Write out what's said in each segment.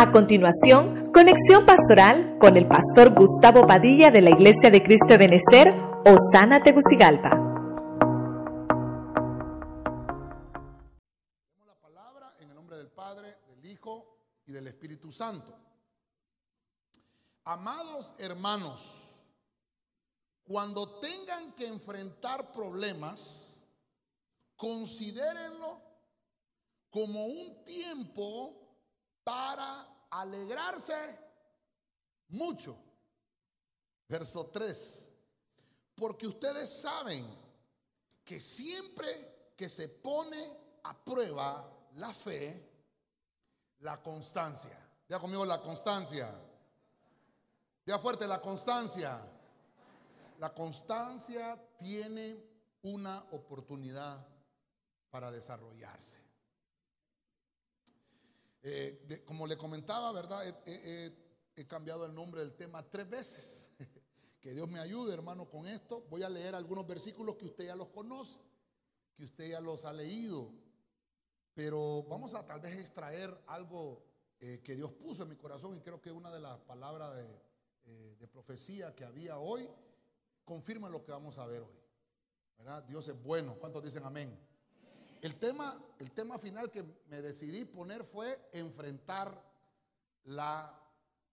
A continuación, conexión pastoral con el pastor Gustavo Padilla de la Iglesia de Cristo de Benecer, Osana Tegucigalpa. la palabra en el nombre del Padre, del Hijo y del Espíritu Santo. Amados hermanos, cuando tengan que enfrentar problemas, considérenlo como un tiempo para alegrarse mucho. Verso 3. Porque ustedes saben que siempre que se pone a prueba la fe, la constancia. Ya conmigo la constancia. Ya fuerte la constancia. La constancia tiene una oportunidad para desarrollarse. Eh, como le comentaba, ¿verdad? he cambiado el nombre del tema tres veces. Que Dios me ayude, hermano, con esto. Voy a leer algunos versículos que usted ya los conoce, que usted ya los ha leído. Pero vamos a tal vez extraer algo eh, que Dios puso en mi corazón y creo que una de las palabras de, eh, de profecía que había hoy confirma lo que vamos a ver hoy. ¿verdad? Dios es bueno. ¿Cuántos dicen amén? El tema, el tema final que me decidí poner fue enfrentar la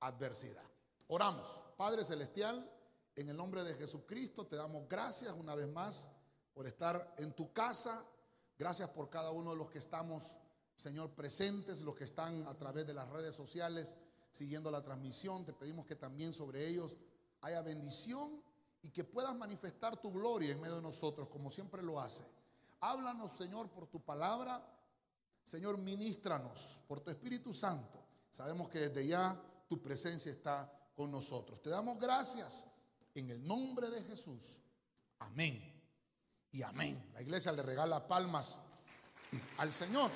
adversidad. Oramos. Padre Celestial, en el nombre de Jesucristo te damos gracias una vez más por estar en tu casa. Gracias por cada uno de los que estamos, Señor, presentes, los que están a través de las redes sociales siguiendo la transmisión. Te pedimos que también sobre ellos haya bendición y que puedas manifestar tu gloria en medio de nosotros, como siempre lo hace. Háblanos, Señor, por tu palabra. Señor, ministranos por tu Espíritu Santo. Sabemos que desde ya tu presencia está con nosotros. Te damos gracias en el nombre de Jesús. Amén. Y amén. La iglesia le regala palmas al Señor.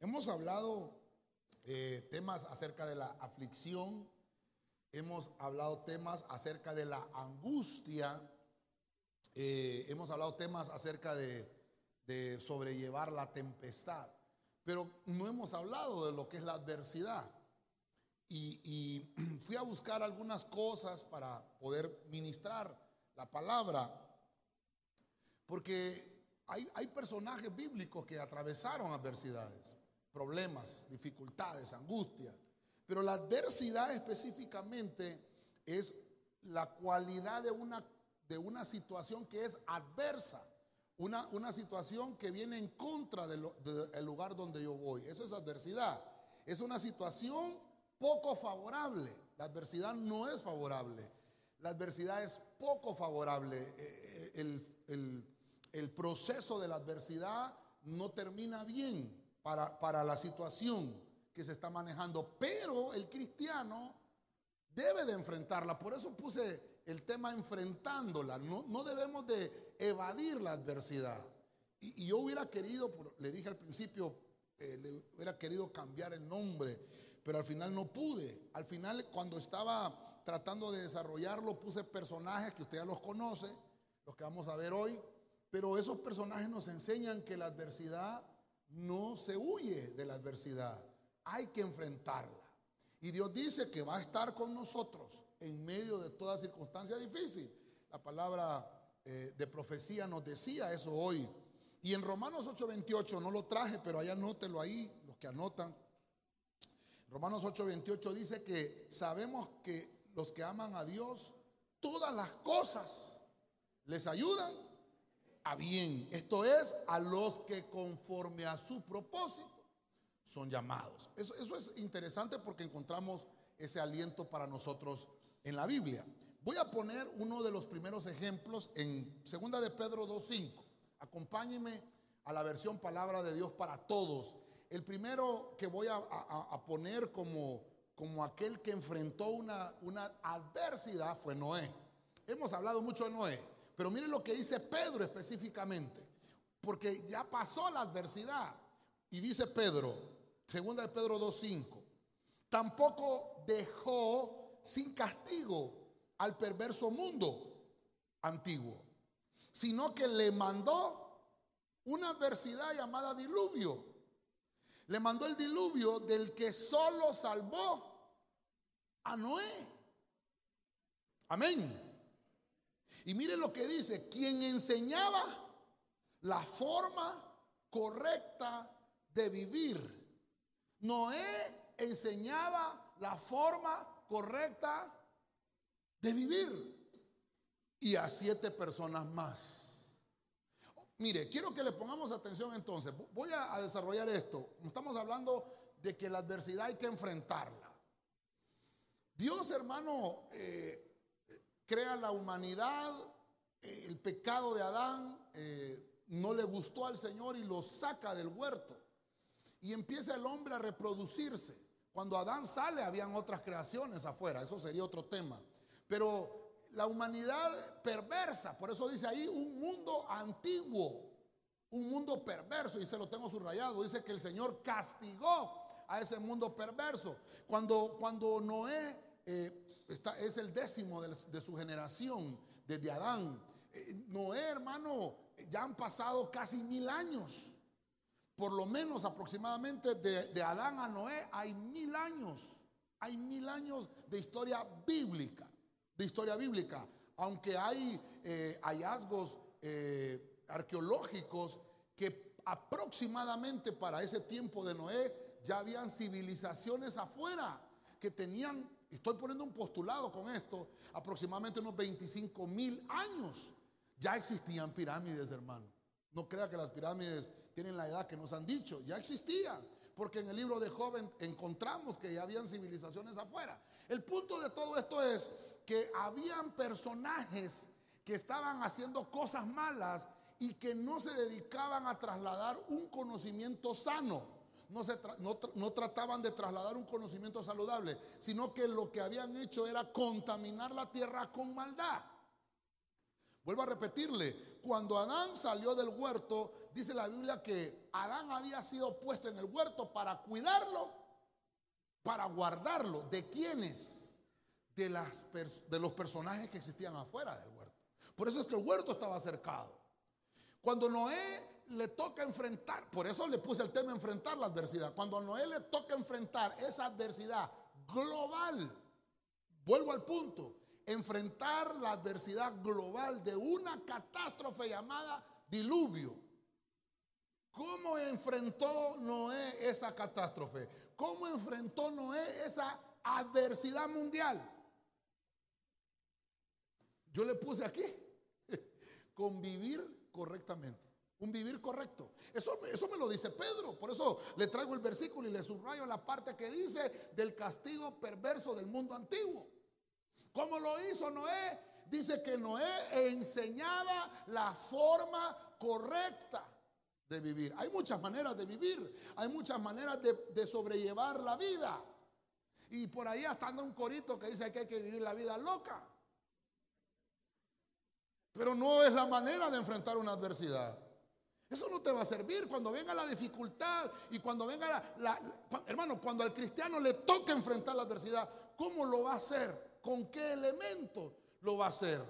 Hemos hablado eh, temas acerca de la aflicción, hemos hablado temas acerca de la angustia, eh, hemos hablado temas acerca de, sobrellevar la tempestad, pero no hemos hablado de lo que es la adversidad. Y, fui a buscar algunas cosas para poder ministrar la palabra, porque hay, hay personajes bíblicos que atravesaron adversidades, problemas, dificultades, angustias. Pero la adversidad específicamente es la cualidad de una, de una situación que es adversa. Una, una situación que viene en contra del lugar donde yo voy. Eso es adversidad. Es una situación poco favorable. La adversidad no es favorable. La adversidad es poco favorable. Eh, eh, el, proceso de la adversidad no termina bien para, para la situación que se está manejando, pero el cristiano debe de enfrentarla. Por eso puse el tema enfrentándola. No, no debemos de evadir la adversidad. Y, yo hubiera querido, le dije al principio, eh, le hubiera querido cambiar el nombre, pero al final no pude. Al final, cuando estaba tratando de desarrollarlo, puse personajes que usted ya los conoce, los que vamos a ver hoy, pero esos personajes nos enseñan que la adversidad no se huye de la adversidad hay que enfrentarla. Y Dios dice que va a estar con nosotros en medio de toda circunstancia difícil. La palabra eh, de profecía nos decía eso hoy. Y en Romanos 8:28 no lo traje, pero allá anótelo ahí, los que anotan. Romanos 8:28 dice que sabemos que los que aman a Dios, todas las cosas les ayudan a bien. Esto es a los que conforme a su propósito son llamados. Eso, es interesante porque encontramos ese aliento para nosotros en la Biblia. Voy a poner uno de los primeros ejemplos en Segunda de Pedro 2.5. Acompáñenme a la versión Palabra de Dios para todos. El primero que voy a, poner como, como aquel que enfrentó una, una adversidad fue Noé. Hemos hablado mucho de Noé, pero miren lo que dice Pedro específicamente, porque ya pasó la adversidad. Y dice Pedro, Segunda de Pedro 2.5. Tampoco dejó sin castigo al perverso mundo antiguo, sino que le mandó una adversidad llamada diluvio. Le mandó el diluvio del que solo salvó a Noé. Amén. Y mire lo que dice, quien enseñaba la forma correcta de vivir. Noé enseñaba la forma correcta de vivir. Y a siete personas más. Mire, quiero que le pongamos atención entonces. Voy a, desarrollar esto. Estamos hablando de que la adversidad hay que enfrentarla. Dios, hermano, eh, crea la humanidad, eh, el pecado de Adán eh, no le gustó al Señor y lo saca del huerto. Y empieza el hombre a reproducirse. Cuando Adán sale, habían otras creaciones afuera, eso sería otro tema. Pero la humanidad perversa, por eso dice ahí un mundo antiguo, un mundo perverso, y se lo tengo subrayado, dice que el Señor castigó a ese mundo perverso. Cuando, cuando Noé eh, está, es el décimo de, su generación, desde Adán, eh, Noé hermano, ya han pasado casi mil años. Por lo menos aproximadamente de, Adán a Noé hay mil años. Hay mil años de historia bíblica de historia bíblica, aunque hay eh, hallazgos eh, arqueológicos que aproximadamente para ese tiempo de Noé ya habían civilizaciones afuera que tenían, estoy poniendo un postulado con esto, aproximadamente unos 25 mil años. Ya existían pirámides, hermano. No crea que las pirámides tienen la edad que nos han dicho, ya existían, porque en el libro de Joven encontramos que ya habían civilizaciones afuera. El punto de todo esto es que habían personajes que estaban haciendo cosas malas y que no se dedicaban a trasladar un conocimiento sano. No, se no, trataban de trasladar un conocimiento saludable, sino que lo que habían hecho era contaminar la tierra con maldad. Vuelvo a repetirle, cuando Adán salió del huerto, dice la Biblia que Adán había sido puesto en el huerto para cuidarlo, para guardarlo. ¿De quiénes? de, las, de los personajes que existían afuera del huerto. Por eso es que el huerto estaba cercado. Cuando Noé le toca enfrentar, por eso le puse el tema enfrentar la adversidad. Cuando a Noé le toca enfrentar esa adversidad global, vuelvo al punto, enfrentar la adversidad global de una catástrofe llamada diluvio. ¿Cómo enfrentó Noé esa catástrofe? ¿Cómo enfrentó Noé esa adversidad mundial? Yo le puse aquí, convivir correctamente. Un vivir correcto. Eso, eso me lo dice Pedro. Por eso le traigo el versículo y le subrayo la parte que dice del castigo perverso del mundo antiguo. ¿Cómo lo hizo Noé? Dice que Noé enseñaba la forma correcta de vivir. Hay muchas maneras de vivir. Hay muchas maneras de, sobrellevar la vida. Y por ahí hasta anda un corito que dice que hay que vivir la vida loca. Pero no es la manera de enfrentar una adversidad. Eso no te va a servir cuando venga la dificultad y cuando venga la, Hermano, cuando al cristiano le toca enfrentar la adversidad, ¿cómo lo va a hacer? ¿Con qué elementos lo va a hacer?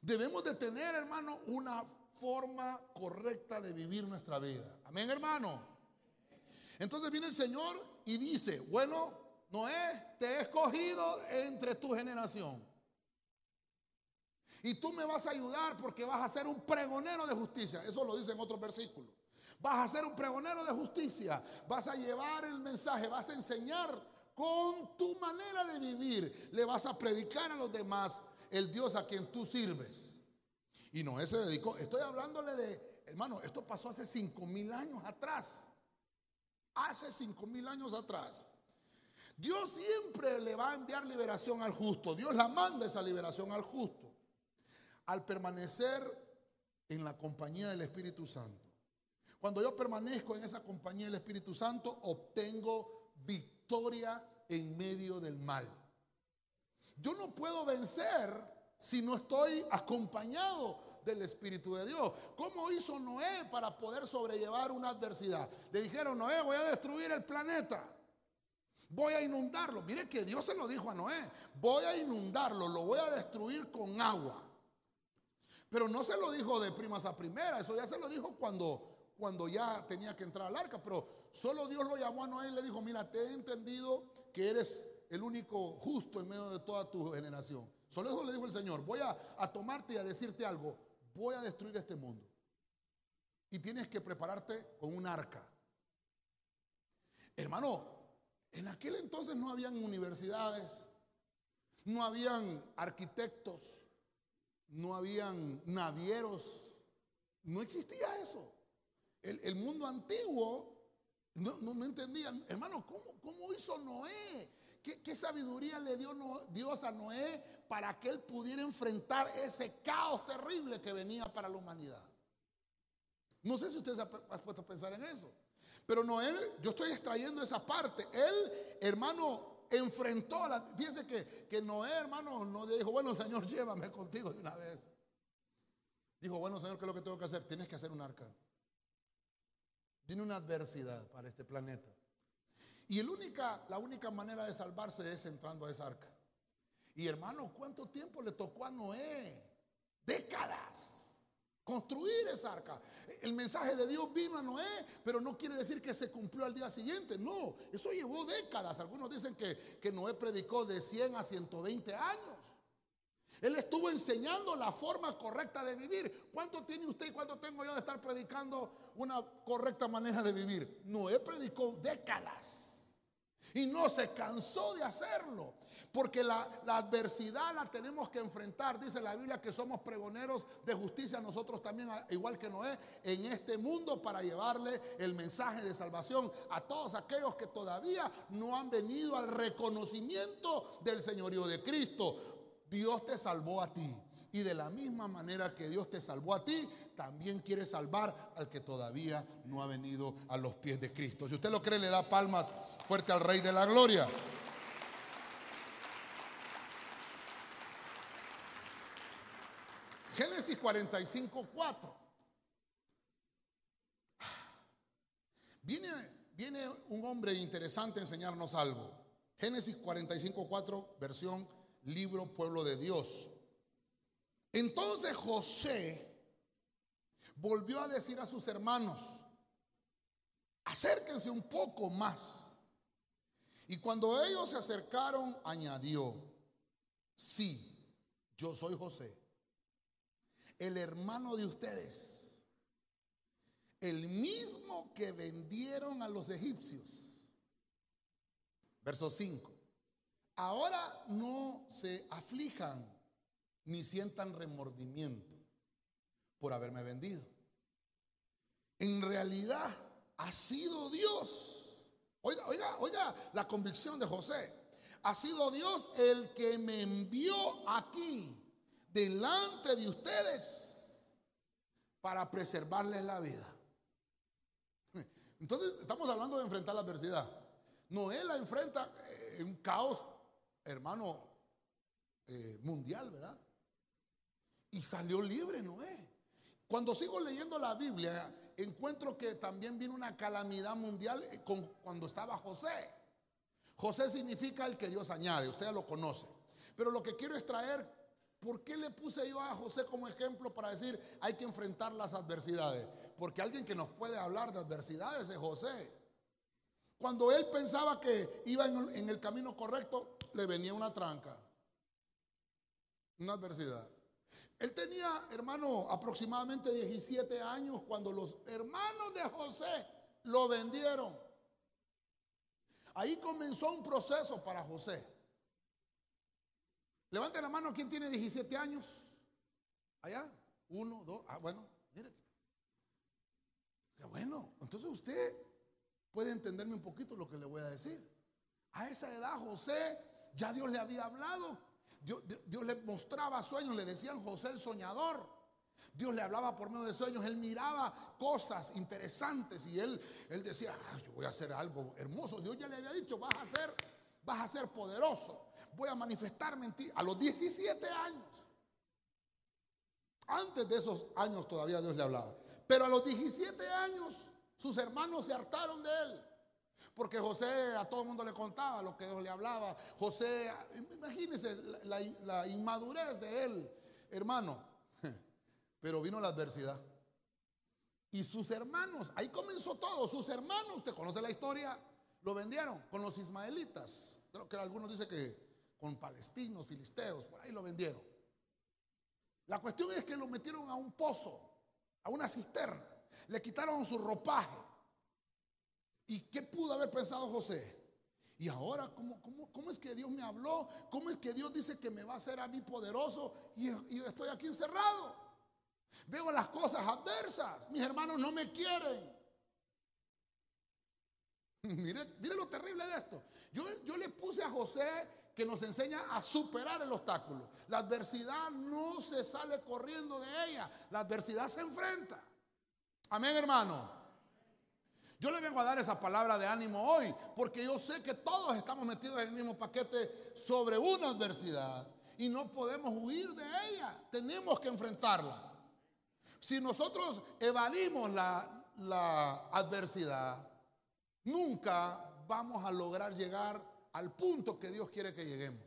Debemos de tener, hermano, una forma correcta de vivir nuestra vida. Amén, hermano. Entonces viene el Señor y dice, bueno, Noé, te he escogido entre tu generación. Y tú me vas a ayudar porque vas a ser un pregonero de justicia. Eso lo dice en otros versículos. Vas a ser un pregonero de justicia. Vas a llevar el mensaje. Vas a enseñar con tu manera de vivir. Le vas a predicar a los demás el Dios a quien tú sirves. Y Noé se dedicó. Estoy hablándole de, hermano, esto pasó hace cinco mil años atrás. Hace cinco mil años atrás. Dios siempre le va a enviar liberación al justo. Dios la manda esa liberación al justo al permanecer en la compañía del Espíritu Santo. Cuando yo permanezco en esa compañía del Espíritu Santo, obtengo victoria en medio del mal. Yo no puedo vencer si no estoy acompañado del Espíritu de Dios. ¿Cómo hizo Noé para poder sobrellevar una adversidad? Le dijeron, Noé, voy a destruir el planeta. Voy a inundarlo. Mire que Dios se lo dijo a Noé. Voy a inundarlo, lo voy a destruir con agua. Pero no se lo dijo de primas a primera, eso ya se lo dijo cuando, cuando ya tenía que entrar al arca. Pero solo Dios lo llamó a Noé y le dijo, mira, te he entendido que eres el único justo en medio de toda tu generación. Solo eso le dijo el Señor, voy a, a tomarte y a decirte algo, voy a destruir este mundo. Y tienes que prepararte con un arca. Hermano, en aquel entonces no habían universidades, no habían arquitectos, no habían navieros, no existía eso. El, mundo antiguo no, no, entendían, hermano, ¿cómo, hizo Noé? ¿Qué, sabiduría le dio Dios a Noé para que él pudiera enfrentar ese caos terrible que venía para la humanidad? No sé si usted se ha puesto a pensar en eso. Pero Noé, yo estoy extrayendo esa parte. Él, hermano, enfrentó, la, fíjense que, que Noé, hermano, no dijo, bueno, Señor, llévame contigo de una vez. Dijo, bueno, Señor, ¿qué es lo que tengo que hacer? Tienes que hacer un arca. Viene una adversidad para este planeta. Y el única, la única manera de salvarse es entrando a esa arca. Y hermano, ¿cuánto tiempo le tocó a Noé? Décadas construir esa arca. El mensaje de Dios vino a Noé, pero no quiere decir que se cumplió al día siguiente. No, eso llevó décadas. Algunos dicen que, que Noé predicó de 100 a 120 años. Él estuvo enseñando la forma correcta de vivir. ¿Cuánto tiene usted y cuánto tengo yo de estar predicando una correcta manera de vivir? Noé predicó décadas. Y no se cansó de hacerlo. Porque la, adversidad la tenemos que enfrentar. Dice la Biblia que somos pregoneros de justicia nosotros también, igual que Noé, en este mundo para llevarle el mensaje de salvación a todos aquellos que todavía no han venido al reconocimiento del señorío de Cristo. Dios te salvó a ti. Y de la misma manera que Dios te salvó a ti, también quiere salvar al que todavía no ha venido a los pies de Cristo. Si usted lo cree, le da palmas fuerte al Rey de la Gloria. Génesis 45, 4. Viene, viene un hombre interesante a enseñarnos algo. Génesis 45, 4, versión libro Pueblo de Dios. Entonces José volvió a decir a sus hermanos, acérquense un poco más. Y cuando ellos se acercaron, añadió, sí, yo soy José el hermano de ustedes, el mismo que vendieron a los egipcios. Verso 5. Ahora no se aflijan ni sientan remordimiento por haberme vendido. En realidad ha sido Dios. Oiga, oiga, oiga la convicción de José. Ha sido Dios el que me envió aquí delante de ustedes para preservarles la vida. Entonces estamos hablando de enfrentar la adversidad. Noé la enfrenta en un caos, hermano, eh, mundial, ¿verdad? Y salió libre Noé. Cuando sigo leyendo la Biblia, encuentro que también vino una calamidad mundial eh, cuando estaba José. José significa el que Dios añade, usted ya lo conoce. Pero lo que quiero es traer ¿Por qué le puse yo a José como ejemplo para decir hay que enfrentar las adversidades? Porque alguien que nos puede hablar de adversidades es José. Cuando él pensaba que iba en el camino correcto, le venía una tranca, una adversidad. Él tenía, hermano, aproximadamente 17 años cuando los hermanos de José lo vendieron. Ahí comenzó un proceso para José. Levante la mano, ¿quién tiene 17 años? Allá, uno, dos, ah, bueno, mire. Bueno, entonces usted puede entenderme un poquito lo que le voy a decir. A esa edad José, ya Dios le había hablado, Dios, le mostraba sueños, le decían José el soñador. Dios le hablaba por medio de sueños, él miraba cosas interesantes y él, él decía, ah, yo voy a hacer algo hermoso. Dios ya le había dicho, vas a hacer, vas a ser poderoso voy a manifestarme en ti. A los 17 años. Antes de esos años todavía Dios le hablaba. Pero a los 17 años sus hermanos se hartaron de él. Porque José a todo el mundo le contaba lo que Dios le hablaba. José, imagínense la, la inmadurez de él, hermano. Pero vino la adversidad. Y sus hermanos, ahí comenzó todo. Sus hermanos, usted conoce la historia, lo vendieron con los ismaelitas. Creo que algunos dicen que con palestinos, filisteos, por ahí lo vendieron. La cuestión es que lo metieron a un pozo, a una cisterna. Le quitaron su ropaje. ¿Y qué pudo haber pensado José? Y ahora, ¿cómo, cómo, es que Dios me habló? ¿Cómo es que Dios dice que me va a hacer a mí poderoso y, y estoy aquí encerrado? Veo las cosas adversas. Mis hermanos no me quieren. Mire, mire lo terrible de esto. Yo, yo le puse a José que nos enseña a superar el obstáculo. La adversidad no se sale corriendo de ella. La adversidad se enfrenta. Amén, hermano. Yo le vengo a dar esa palabra de ánimo hoy, porque yo sé que todos estamos metidos en el mismo paquete sobre una adversidad y no podemos huir de ella. Tenemos que enfrentarla. Si nosotros evadimos la, la adversidad, nunca vamos a lograr llegar al punto que Dios quiere que lleguemos.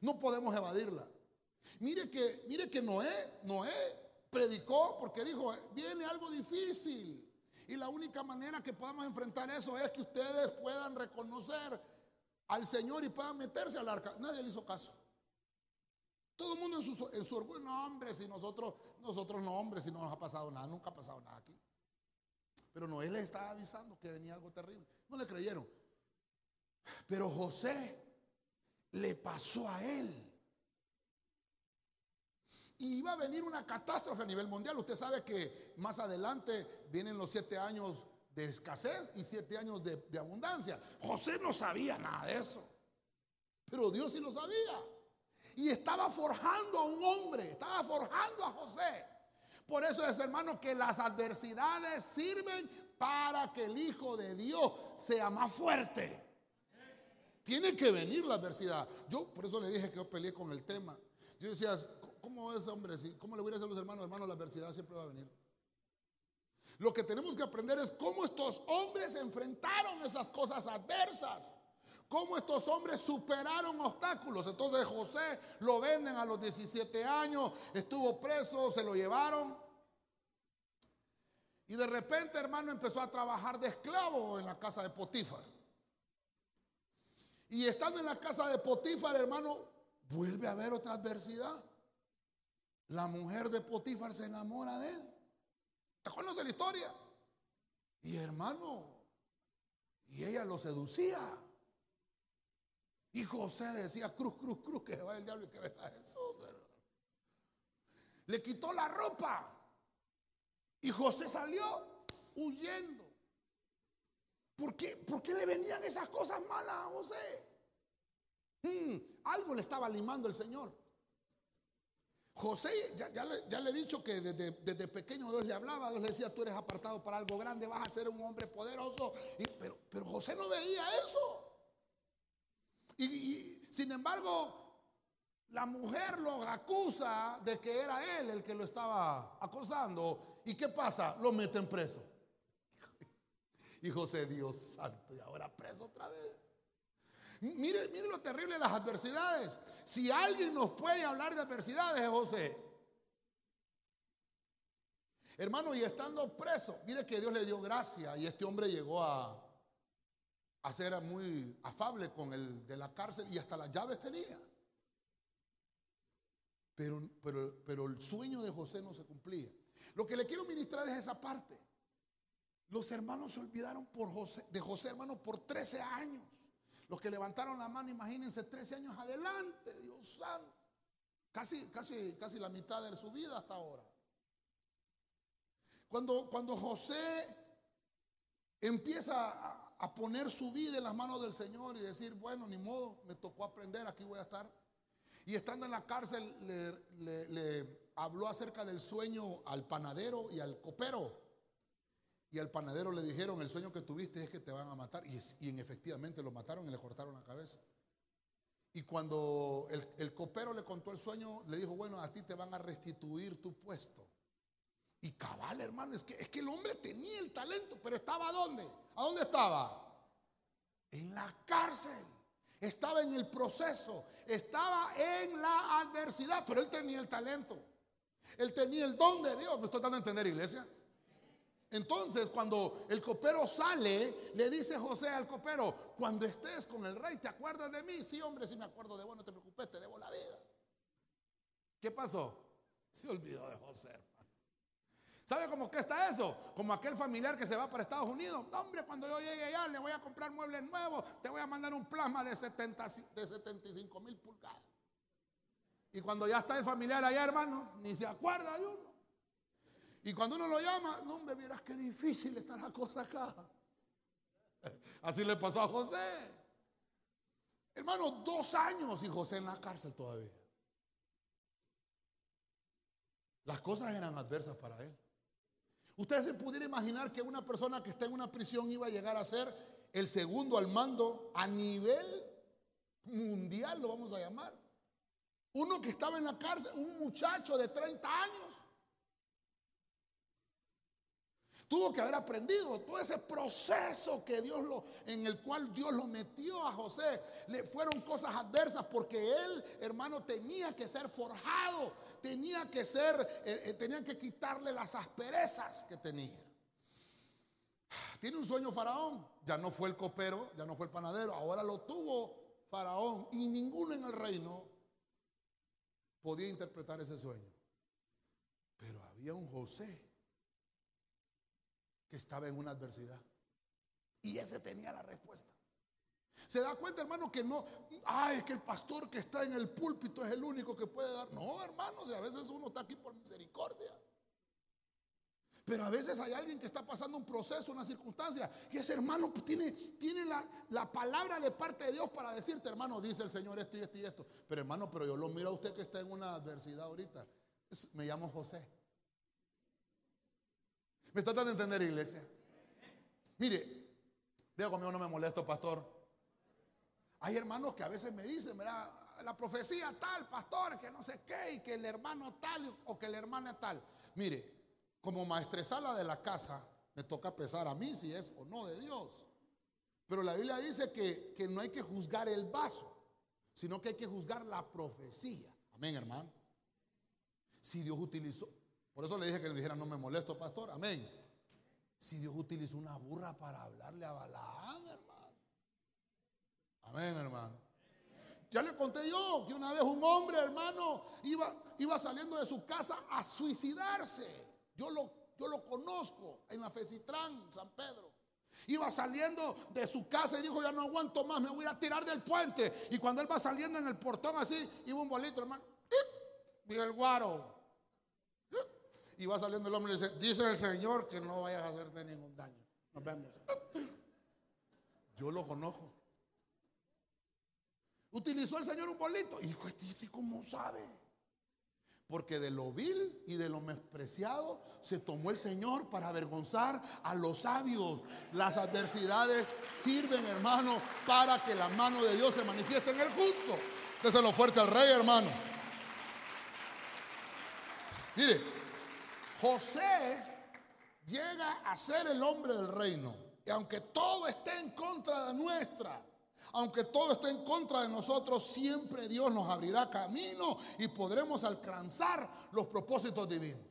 No podemos evadirla. Mire que, mire que Noé, Noé predicó porque dijo, viene algo difícil. Y la única manera que podamos enfrentar eso es que ustedes puedan reconocer al Señor y puedan meterse al arca. Nadie le hizo caso. Todo el mundo en su, en su orgullo, no hombre, si nosotros, nosotros no hombre, si no nos ha pasado nada, nunca ha pasado nada aquí. Pero Noé les estaba avisando que venía algo terrible. No le creyeron. Pero José le pasó a él. Y iba a venir una catástrofe a nivel mundial. Usted sabe que más adelante vienen los siete años de escasez y siete años de, abundancia. José no sabía nada de eso. Pero Dios sí lo sabía. Y estaba forjando a un hombre, estaba forjando a José. Por eso es, hermano, que las adversidades sirven para que el Hijo de Dios sea más fuerte. Tiene que venir la adversidad. Yo por eso le dije que yo peleé con el tema. Yo decía, ¿cómo es, hombre? ¿Cómo le voy a decir a los hermanos? Hermanos, la adversidad siempre va a venir. Lo que tenemos que aprender es cómo estos hombres enfrentaron esas cosas adversas. Cómo estos hombres superaron obstáculos. Entonces José lo venden a los 17 años, estuvo preso, se lo llevaron. Y de repente, hermano, empezó a trabajar de esclavo en la casa de Potifar. Y estando en la casa de Potifar, hermano, vuelve a haber otra adversidad. La mujer de Potifar se enamora de él. ¿Te conoce la historia? Y hermano, y ella lo seducía. Y José decía, cruz, cruz, cruz, que va el diablo y que venga Jesús. Le quitó la ropa. Y José salió huyendo. ¿Por qué, ¿Por qué le venían esas cosas malas a José? Hmm, algo le estaba limando el Señor. José, ya, le, he dicho que desde, pequeño Dios le hablaba, Dios le decía, tú eres apartado para algo grande, vas a ser un hombre poderoso. pero, pero José no veía eso. Y, sin embargo, la mujer lo acusa de que era él el que lo estaba acosando. ¿Y qué pasa? Lo meten preso. Y José, Dios santo, y ahora preso otra vez. Mire, mire lo terrible de las adversidades. Si alguien nos puede hablar de adversidades es José. Hermano, y estando preso, mire que Dios le dio gracia y este hombre llegó a, ser muy afable con el de la cárcel y hasta las llaves tenía. Pero, pero, pero el sueño de José no se cumplía. Lo que le quiero ministrar es esa parte. Los hermanos se olvidaron de José, hermano, por 13 años. Los que levantaron la mano, imagínense, 13 años adelante, Dios santo. Casi, casi, casi la mitad de su vida hasta ahora. Cuando, cuando José empieza a, a poner su vida en las manos del Señor y decir, bueno, ni modo, me tocó aprender, aquí voy a estar. Y estando en la cárcel le, habló acerca del sueño al panadero y al copero. Y al panadero le dijeron, el sueño que tuviste es que te van a matar. Y, y en, efectivamente lo mataron y le cortaron la cabeza. Y cuando el, el, copero le contó el sueño, le dijo, bueno, a ti te van a restituir tu puesto. Y cabal, hermano, es que, es que el hombre tenía el talento, pero estaba ¿dónde? ¿A dónde estaba? En la cárcel. Estaba en el proceso. Estaba en la adversidad, pero él tenía el talento. Él tenía el don de Dios. ¿Me estoy dando a entender, iglesia? Entonces, cuando el copero sale, le dice José al copero, cuando estés con el rey, ¿te acuerdas de mí? Sí, hombre, sí me acuerdo de vos, no te preocupes, te debo la vida. ¿Qué pasó? Se olvidó de José. ¿Sabe cómo que está eso? Como aquel familiar que se va para Estados Unidos. hombre, cuando yo llegue allá le voy a comprar muebles nuevos, te voy a mandar un plasma de, 70, de 75 mil pulgadas. Y cuando ya está el familiar allá, hermano, ni se acuerda de uno. Y cuando uno lo llama, no me vieras qué difícil está la cosa acá. Así le pasó a José. Hermano, dos años y José en la cárcel todavía. Las cosas eran adversas para él. Usted se pudiera imaginar que una persona que está en una prisión iba a llegar a ser el segundo al mando a nivel mundial, lo vamos a llamar. Uno que estaba en la cárcel, un muchacho de 30 años. Tuvo que haber aprendido todo ese proceso que Dios lo, en el cual Dios lo metió a José. Le fueron cosas adversas porque él, hermano, tenía que ser forjado, tenía que ser, eh, eh, tenía que quitarle las asperezas que tenía. Tiene un sueño Faraón, ya no fue el copero, ya no fue el panadero, ahora lo tuvo Faraón y ninguno en el reino podía interpretar ese sueño. Pero había un José que estaba en una adversidad. Y ese tenía la respuesta. Se da cuenta, hermano, que no, ay, que el pastor que está en el púlpito es el único que puede dar. No, hermanos, a veces uno está aquí por misericordia. Pero a veces hay alguien que está pasando un proceso, una circunstancia, y ese hermano tiene, tiene la, la, palabra de parte de Dios para decirte, hermano, dice el Señor esto y esto y esto. Pero hermano, pero yo lo miro a usted que está en una adversidad ahorita. me llamo José. ¿Me está dando a entender, iglesia? Mire, digo conmigo, no me molesto, pastor. Hay hermanos que a veces me dicen, ¿verdad? La profecía tal, pastor, que no sé qué, y que el hermano tal o que el hermano tal. Mire, como maestresala de la casa, me toca pesar a mí si es o no de Dios. Pero la Biblia dice que, que no hay que juzgar el vaso, sino que hay que juzgar la profecía. Amén, hermano. Si Dios utilizó, por eso le dije que le dijera, no me molesto, pastor. Amén. Si Dios utilizó una burra para hablarle a Balaam, hermano. Amén, hermano. Ya le conté yo que una vez un hombre, hermano, iba, iba saliendo de su casa a suicidarse. Yo lo, yo lo conozco en la Fecitrán, San Pedro. Iba saliendo de su casa y dijo, ya no aguanto más, me voy a tirar del puente. Y cuando él va saliendo en el portón así, iba un bolito, hermano. Y el guaro. Y va saliendo el hombre y dice, dice el Señor que no vayas a hacerte ningún daño. Nos vemos. Yo lo conozco. Utilizó el Señor un bolito. Y dijo, este cómo sabe? Porque de lo vil y de lo despreciado se tomó el Señor para avergonzar a los sabios. Las adversidades sirven, hermano, para que la mano de Dios se manifieste en el justo. lo fuerte al rey, hermano. Mire, José llega a ser el hombre del reino. Y aunque todo esté en contra de nuestra, aunque todo esté en contra de nosotros, siempre Dios nos abrirá camino y podremos alcanzar los propósitos divinos.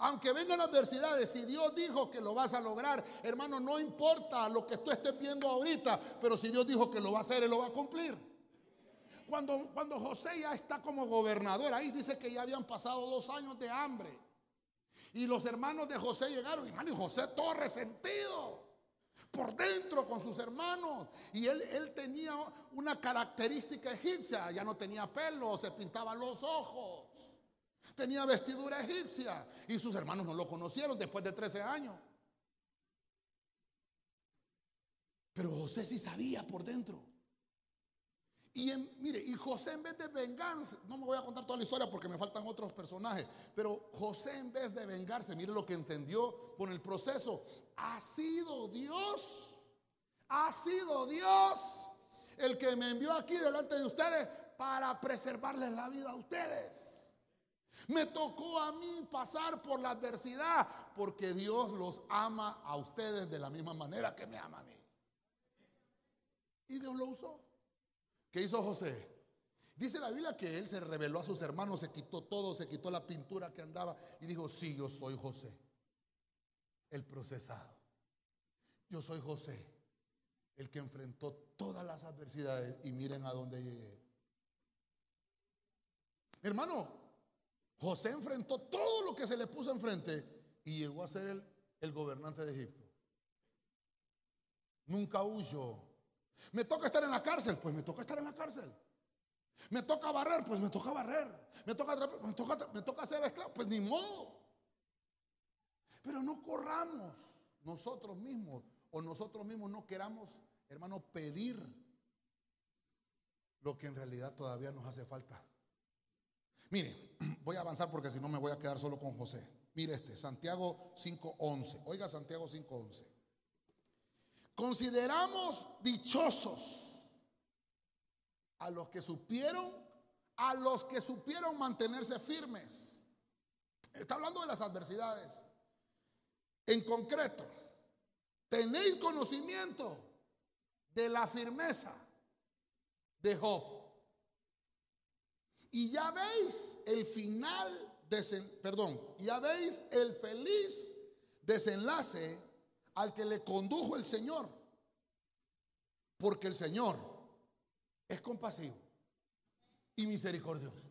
Aunque vengan adversidades, si Dios dijo que lo vas a lograr, hermano, no importa lo que tú estés viendo ahorita, pero si Dios dijo que lo va a hacer, Él lo va a cumplir. Cuando, cuando José ya está como gobernador, ahí dice que ya habían pasado dos años de hambre. Y los hermanos de José llegaron, hermano, y José todo resentido por dentro con sus hermanos. Y él, él tenía una característica egipcia, ya no tenía pelo, se pintaba los ojos. Tenía vestidura egipcia y sus hermanos no lo conocieron después de 13 años. Pero José sí sabía por dentro. Y mire, y José en vez de vengarse, no me voy a contar toda la historia porque me faltan otros personajes, pero José en vez de vengarse, mire lo que entendió con el proceso, ha sido Dios, ha sido Dios el que me envió aquí delante de ustedes para preservarles la vida a ustedes. Me tocó a mí pasar por la adversidad porque Dios los ama a ustedes de la misma manera que me ama a mí. Y Dios lo usó. ¿Qué hizo José? Dice la Biblia que él se reveló a sus hermanos, se quitó todo, se quitó la pintura que andaba y dijo, sí, yo soy José, el procesado. Yo soy José, el que enfrentó todas las adversidades y miren a dónde llegué. Hermano, José enfrentó todo lo que se le puso enfrente y llegó a ser el, el gobernante de Egipto. Nunca huyó. Me toca estar en la cárcel, pues me toca estar en la cárcel. Me toca barrer, pues me toca barrer. Me toca, me toca, me toca ser esclavo, pues ni modo. Pero no corramos nosotros mismos o nosotros mismos no queramos, hermano, pedir lo que en realidad todavía nos hace falta. Mire, voy a avanzar porque si no me voy a quedar solo con José. Mire este, Santiago 5.11. Oiga Santiago 5.11. Consideramos dichosos a los que supieron, a los que supieron mantenerse firmes. Está hablando de las adversidades. En concreto, tenéis conocimiento de la firmeza de Job. Y ya veis el final, perdón, ya veis el feliz desenlace al que le condujo el Señor. Porque el Señor es compasivo y misericordioso.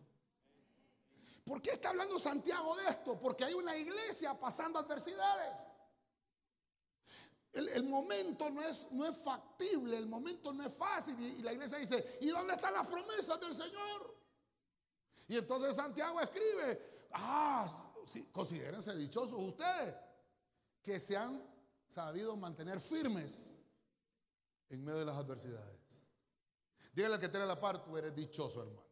¿Por qué está hablando Santiago de esto? Porque hay una iglesia pasando adversidades. El, momento no es, no es factible, el momento no es fácil. Y, la iglesia dice, ¿y dónde están las promesas del Señor? Y entonces Santiago escribe, ah, considérense dichosos ustedes que se han sabido mantener firmes en medio de las adversidades. Dígale al que tiene la par, tú eres dichoso, hermano.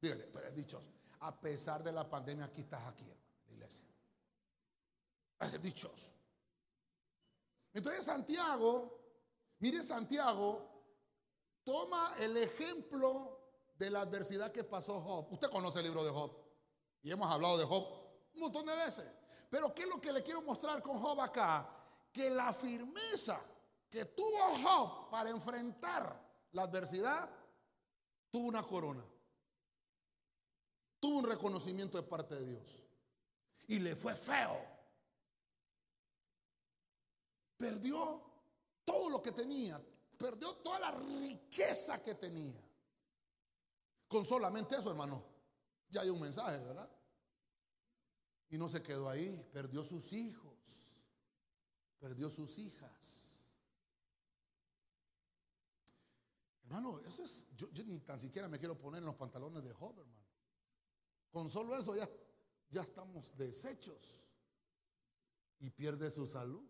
Dígale, tú eres dichoso. A pesar de la pandemia, aquí estás aquí, hermano, iglesia. Eres dichoso. Entonces Santiago, mire Santiago, toma el ejemplo de la adversidad que pasó Job. Usted conoce el libro de Job. Y hemos hablado de Job un montón de veces. Pero ¿qué es lo que le quiero mostrar con Job acá? Que la firmeza que tuvo Job para enfrentar la adversidad, tuvo una corona. Tuvo un reconocimiento de parte de Dios. Y le fue feo. Perdió todo lo que tenía. Perdió toda la riqueza que tenía. Con solamente eso, hermano. Ya hay un mensaje, ¿verdad? Y no se quedó ahí. Perdió sus hijos. Perdió sus hijas. Hermano, eso es, yo, ni tan siquiera me quiero poner en los pantalones de Job, hermano. Con solo eso ya, ya estamos deshechos y pierde su salud.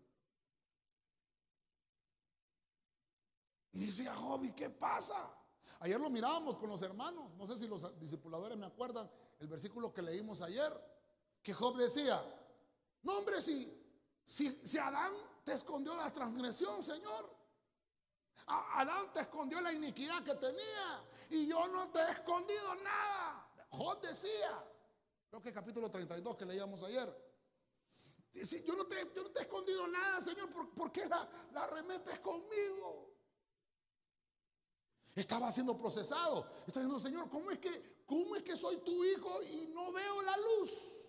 Y dice a Job, ¿y qué pasa? Ayer lo mirábamos con los hermanos, no sé si los discipuladores me acuerdan el versículo que leímos ayer, que Job decía, no hombre, si, si, si Adán te escondió la transgresión, Señor, Adán te escondió la iniquidad que tenía y yo no te he escondido nada. Job decía, creo que capítulo 32 que leíamos ayer. yo, no te, he escondido nada, Señor, ¿por, qué la, la remetes conmigo? Estaba siendo procesado. Está diciendo, Señor, ¿cómo es, que, ¿cómo es que soy tu hijo y no veo la luz?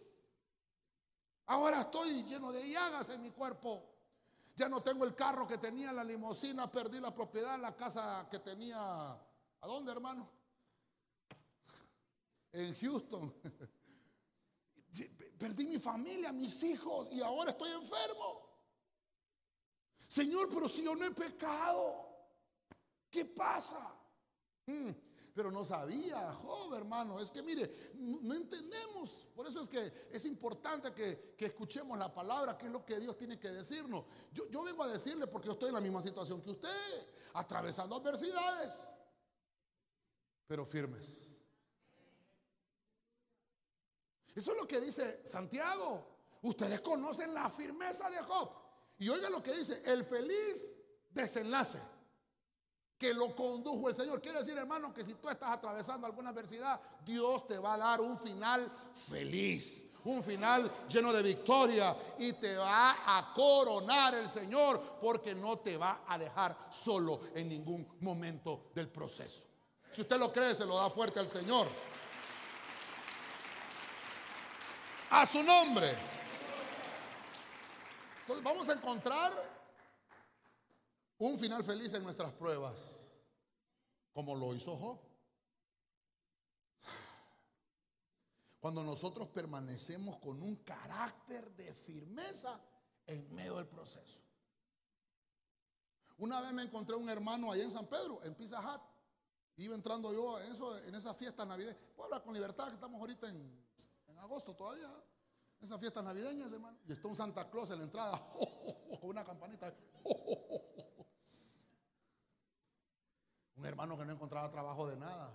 Ahora estoy lleno de llagas en mi cuerpo. Ya no tengo el carro que tenía, la limusina, perdí la propiedad, la casa que tenía. ¿A dónde, hermano? En Houston. Perdí mi familia, mis hijos y ahora estoy enfermo. Señor, pero si yo no he pecado, ¿qué pasa? Mm. Pero no sabía, Job, hermano. Es que mire, no, entendemos. Por eso es que es importante que, escuchemos la palabra, que es lo que Dios tiene que decirnos. Yo vengo a decirle porque yo estoy en la misma situación que usted, atravesando adversidades, pero firmes. Eso es lo que dice Santiago. Ustedes conocen la firmeza de Job. Y oiga lo que dice, el feliz desenlace que lo condujo el Señor. Quiere decir, hermano, que si tú estás atravesando alguna adversidad, Dios te va a dar un final feliz, un final lleno de victoria y te va a coronar el Señor porque no te va a dejar solo en ningún momento del proceso. Si usted lo cree, se lo da fuerte al Señor. A su nombre. Entonces vamos a encontrar un final feliz en nuestras pruebas, como lo hizo Job. Cuando nosotros permanecemos con un carácter de firmeza en medio del proceso. Una vez me encontré un hermano allá en San Pedro, en Pizza Hut. Iba entrando yo en, eso, en esa fiesta navideña. Puedo hablar con libertad, que estamos ahorita en, en agosto todavía. En esas fiestas navideñas, hermano. Y está un Santa Claus en la entrada, con una campanita. Un hermano que no encontraba trabajo de nada.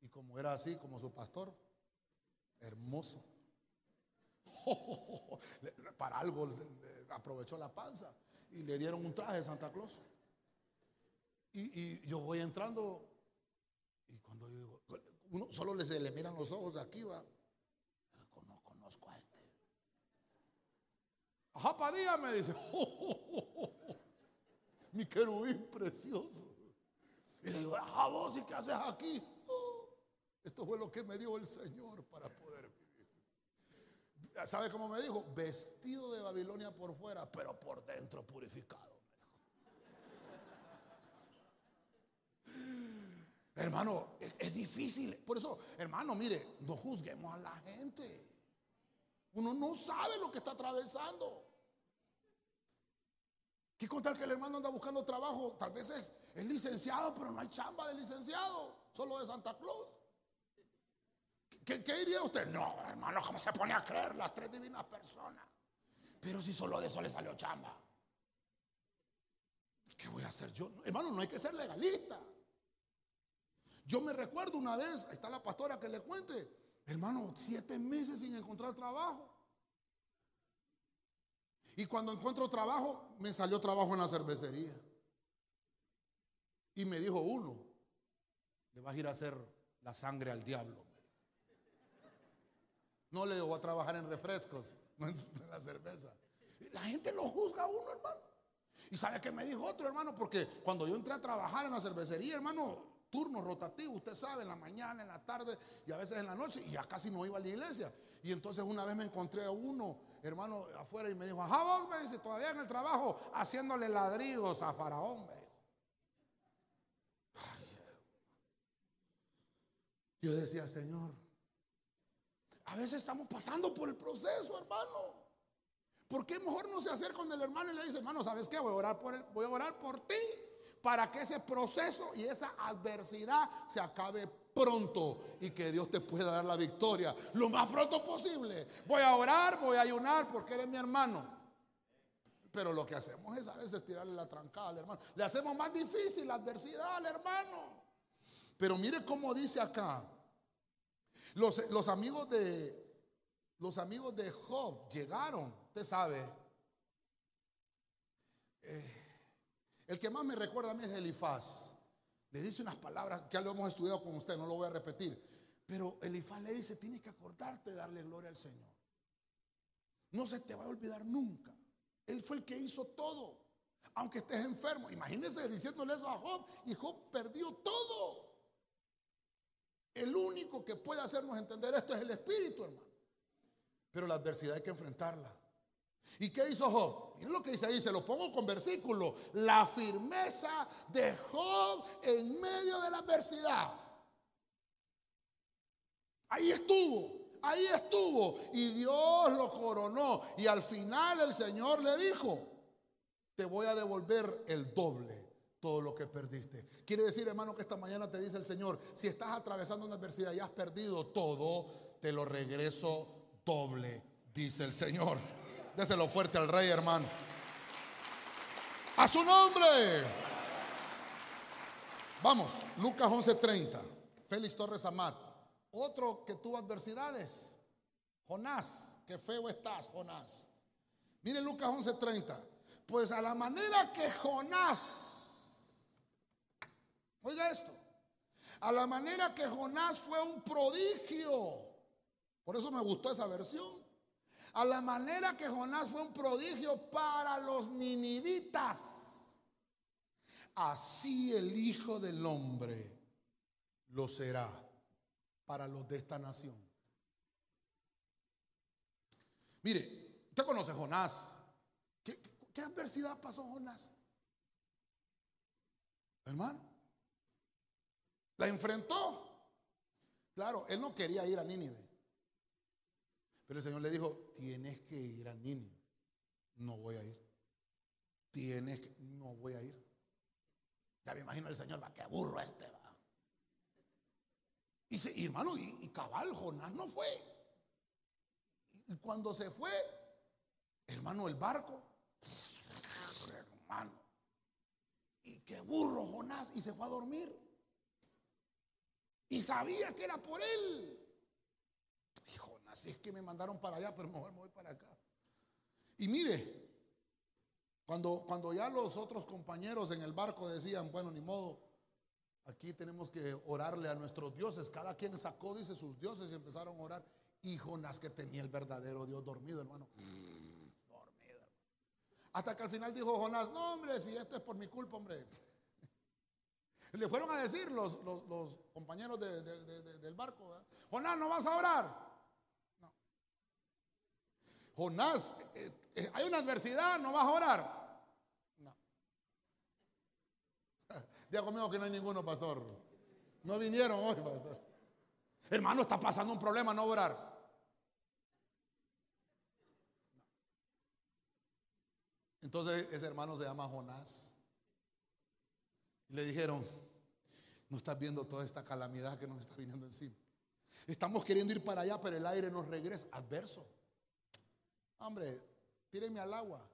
Y como era así, como su pastor, hermoso. Para algo aprovechó la panza y le dieron un traje de Santa Claus. Y, yo voy entrando y cuando yo digo, uno solo le, se le miran los ojos aquí, va. No conozco a este. Ajá, Padilla me dice, mi querubín precioso. Y le digo, ajá, vos, ¿y qué haces aquí? Esto fue lo que me dio el Señor para poder vivir. ¿Sabe cómo me dijo? Vestido de Babilonia por fuera, pero por dentro purificado. Hermano, es, difícil. Por eso, hermano, mire, no juzguemos a la gente. Uno no sabe lo que está atravesando. ¿Qué contar que el hermano anda buscando trabajo? Tal vez es, licenciado, pero no hay chamba de licenciado, solo de Santa Claus. ¿Qué, diría usted? No, hermano, ¿cómo se pone a creer las tres divinas personas? Pero si solo de eso le salió chamba. ¿Qué voy a hacer yo? Hermano, no hay que ser legalista. Yo me recuerdo una vez, está la pastora que le cuente, hermano, siete meses sin encontrar trabajo. Y cuando encuentro trabajo, me salió trabajo en la cervecería. Y me dijo uno, le vas a ir a hacer la sangre al diablo. No le voy a trabajar en refrescos, no en la cerveza. La gente lo juzga a uno, hermano. Y sabe que me dijo otro, hermano, porque cuando yo entré a trabajar en la cervecería, hermano, turno rotativo, usted sabe, en la mañana, en la tarde y a veces en la noche, y ya casi no iba a la iglesia. Y entonces una vez me encontré a uno, hermano, afuera y me dijo, ajá, vos me dice, todavía en el trabajo, haciéndole ladrillos a Faraón, yo decía, Señor, a veces estamos pasando por el proceso, hermano. ¿Por qué mejor no se acerca con el hermano y le dice, hermano, ¿sabes qué? Voy a orar por, él, voy a orar por ti para que ese proceso y esa adversidad se acabe pronto y que Dios te pueda dar la victoria lo más pronto posible. Voy a orar, voy a ayunar porque eres mi hermano. Pero lo que hacemos es a veces tirarle la trancada al hermano. Le hacemos más difícil la adversidad al hermano. Pero mire cómo dice acá, los, amigos de los amigos de Job llegaron, usted sabe. Eh, el que más me recuerda a mí es Elifaz. Le dice unas palabras que ya lo hemos estudiado con usted, no lo voy a repetir. Pero Elifaz le dice, tienes que acordarte de darle gloria al Señor. No se te va a olvidar nunca. Él fue el que hizo todo. Aunque estés enfermo. Imagínese diciéndole eso a Job y Job perdió todo. El único que puede hacernos entender esto es el Espíritu, hermano. Pero la adversidad hay que enfrentarla. ¿Y qué hizo Job? Miren lo que dice ahí, se lo pongo con versículo. La firmeza de Job en medio de la adversidad. Ahí estuvo, ahí estuvo. Y Dios lo coronó. Y al final el Señor le dijo, te voy a devolver el doble todo lo que perdiste. Quiere decir, hermano, que esta mañana te dice el Señor, si estás atravesando una adversidad y has perdido todo, te lo regreso doble, dice el Señor. Déselo fuerte al rey, hermano. A su nombre. Vamos, Lucas 11:30. Félix Torres Amat. Otro que tuvo adversidades. Jonás. Qué feo estás, Jonás. Mire Lucas 11:30. Pues a la manera que Jonás Oiga esto. A la manera que Jonás fue un prodigio. Por eso me gustó esa versión. A la manera que Jonás fue un prodigio para los ninivitas. así el Hijo del Hombre lo será para los de esta nación. Mire, usted conoce a Jonás. ¿Qué, qué adversidad pasó Jonás? Hermano, la enfrentó. Claro, él no quería ir a Nínive. Pero el Señor le dijo, tienes que ir a Nínive. No voy a ir. Tienes que, no voy a ir. Ya me imagino el Señor, va, qué burro este va. Y, hermano, y, cabal, Jonás no fue. Y cuando se fue, hermano, el barco, hermano, y qué burro Jonás, y se fue a dormir. Y sabía que era por él. Jonás, es que me mandaron para allá, pero mejor me voy para acá. Y mire, cuando, cuando ya los otros compañeros en el barco decían, bueno, ni modo, aquí tenemos que orarle a nuestros dioses. Cada quien sacó, dice, sus dioses y empezaron a orar. Y Jonás que tenía el verdadero Dios dormido, hermano. dormido. Hasta que al final dijo Jonás, no, hombre, si esto es por mi culpa, hombre. Le fueron a decir los, compañeros del barco, Jonás, ¿no vas a orar? Jonás, eh, eh, hay una adversidad, ¿no vas a orar? No. Diga conmigo que no hay ninguno, pastor. No vinieron hoy, pastor. Hermano, está pasando un problema, no orar. Entonces ese hermano se llama Jonás. le dijeron, no estás viendo toda esta calamidad que nos está viniendo encima. Estamos queriendo ir para allá, pero el aire nos regresa adverso. Hombre, tírenme al agua.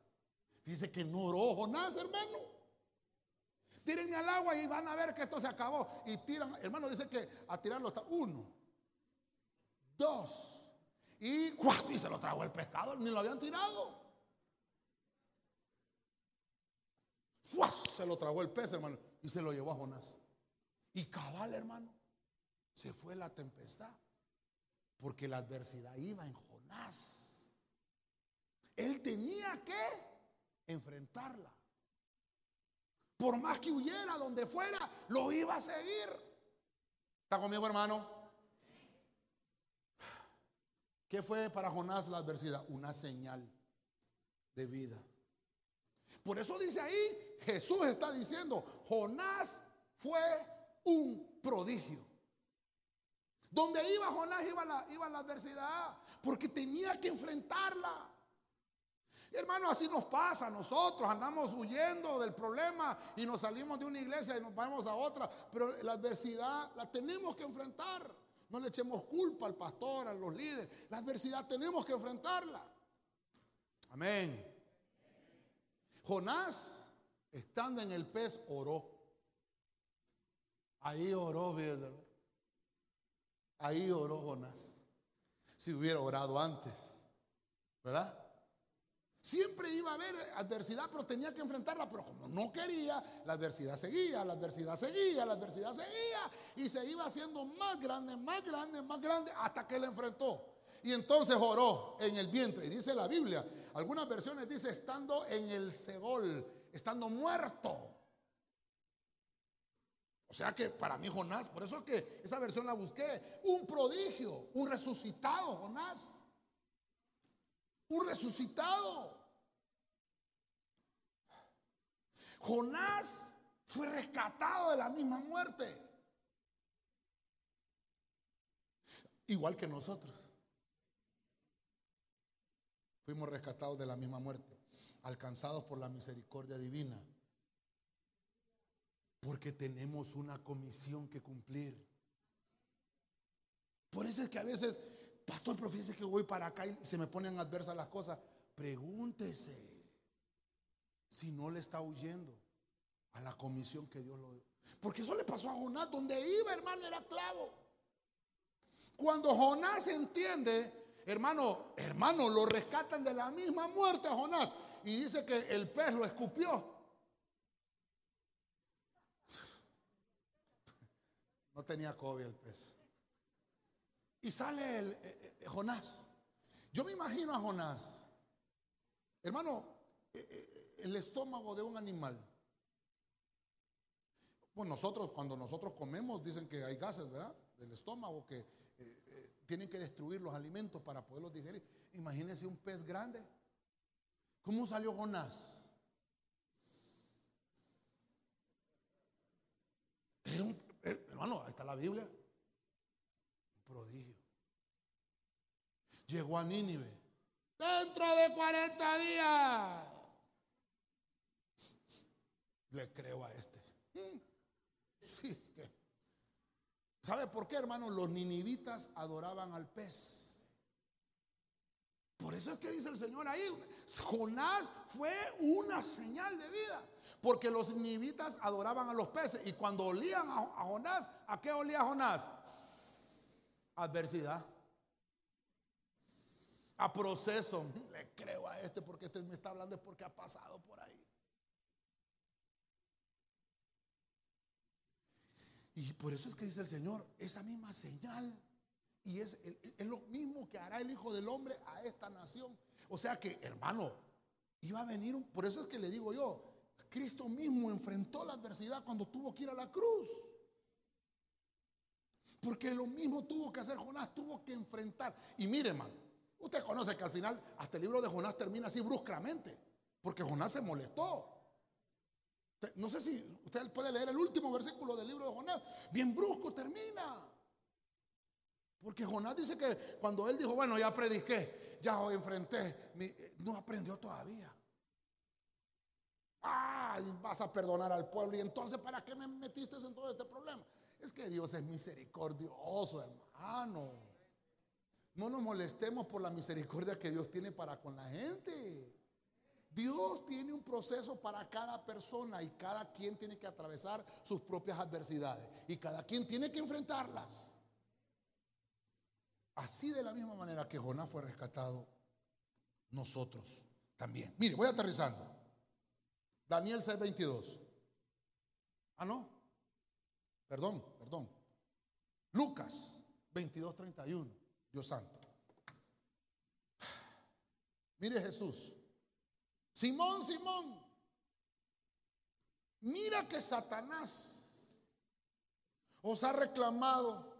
Dice que no oró Jonás, hermano. Tírenme al agua y van a ver que esto se acabó. Y tiran, hermano, dice que a tirarlo está uno, dos, y, y se lo tragó el pescado, ni lo habían tirado. Se lo tragó el pez, hermano, y se lo llevó a Jonás. Y cabal, hermano, se fue la tempestad, porque la adversidad iba en Jonás. Él tenía que enfrentarla. Por más que huyera donde fuera, lo iba a seguir. ¿Está conmigo, hermano? ¿Qué fue para Jonás la adversidad? Una señal de vida. Por eso dice ahí, Jesús está diciendo, Jonás fue un prodigio. Donde iba Jonás iba la, iba la adversidad, porque tenía que enfrentarla. Hermano, así nos pasa a nosotros, andamos huyendo del problema y nos salimos de una iglesia y nos vamos a otra, pero la adversidad la tenemos que enfrentar. No le echemos culpa al pastor, a los líderes. La adversidad tenemos que enfrentarla. Amén. Jonás, estando en el pez, oró. Ahí oró, Ahí oró Jonás. Si hubiera orado antes, ¿verdad? Siempre iba a haber adversidad, pero tenía que enfrentarla. Pero como no quería, la adversidad seguía, la adversidad seguía, la adversidad seguía. Y se iba haciendo más grande, más grande, más grande, hasta que la enfrentó. Y entonces oró en el vientre. Y dice la Biblia, algunas versiones dice estando en el Segol, estando muerto. O sea que para mí Jonás, por eso es que esa versión la busqué, un prodigio, un resucitado Jonás. Un resucitado. Jonás fue rescatado de la misma muerte. Igual que nosotros. Fuimos rescatados de la misma muerte, alcanzados por la misericordia divina. Porque tenemos una comisión que cumplir. Por eso es que a veces, pastor, pero que voy para acá y se me ponen adversas las cosas. Pregúntese si no le está huyendo a la comisión que Dios lo dio. Porque eso le pasó a Jonás, donde iba, hermano, era clavo. Cuando Jonás entiende, hermano, hermano, lo rescatan de la misma muerte a Jonás. Y dice que el pez lo escupió. No tenía COVID el pez. Y sale el, eh, eh, Jonás. Yo me imagino a Jonás. Hermano, eh, el estómago de un animal. Bueno, nosotros, cuando nosotros comemos, dicen que hay gases, ¿verdad? Del estómago, que eh, eh, tienen que destruir los alimentos para poderlos digerir. Imagínense un pez grande. ¿Cómo salió Jonás? Eh, hermano, ahí está la Biblia. Un prodigio. Llegó a Nínive. Dentro de 40 días. Le creo a este. Mm. Sí. ¿Sabe por qué, hermano? Los ninivitas adoraban al pez. Por eso es que dice el Señor ahí, Jonás fue una señal de vida. Porque los ninivitas adoraban a los peces. Y cuando olían a, Jonás, ¿a qué olía Jonás? Adversidad. A proceso. Le creo a este porque este me está hablando es porque ha pasado por ahí. Y por eso es que dice el Señor, esa misma señal. Y es, es lo mismo que hará el Hijo del Hombre a esta nación. O sea que, hermano, iba a venir, por eso es que le digo yo, Cristo mismo enfrentó la adversidad cuando tuvo que ir a la cruz. Porque lo mismo tuvo que hacer Jonás, tuvo que enfrentar. Y mire, hermano, usted conoce que al final hasta el libro de Jonás termina así bruscamente, porque Jonás se molestó. No sé si usted puede leer el último versículo del libro de Jonás, bien brusco termina. Porque Jonás dice que cuando él dijo, bueno, ya prediqué, ya enfrenté, no aprendió todavía. Ah, vas a perdonar al pueblo. Y entonces, ¿para qué me metiste en todo este problema? Es que Dios es misericordioso, hermano. No nos molestemos por la misericordia que Dios tiene para con la gente. Dios tiene un proceso para cada persona y cada quien tiene que atravesar sus propias adversidades y cada quien tiene que enfrentarlas. Así de la misma manera que Jonás fue rescatado, nosotros también. Mire, voy aterrizando. Daniel 6:22. Ah, no. Perdón, perdón. Lucas 22:31. Dios santo. Mire Jesús. Simón, Simón. Mira que Satanás os ha reclamado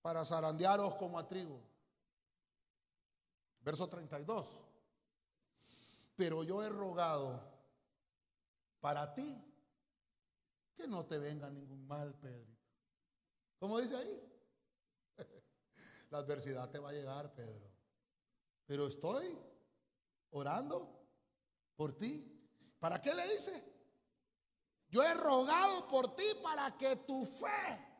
para zarandearos como a trigo. Verso 32 pero yo he rogado para ti que no te venga ningún mal, Pedro. ¿Cómo dice ahí? La adversidad te va a llegar, Pedro. Pero estoy orando por ti. ¿Para qué le dice? Yo he rogado por ti para que tu fe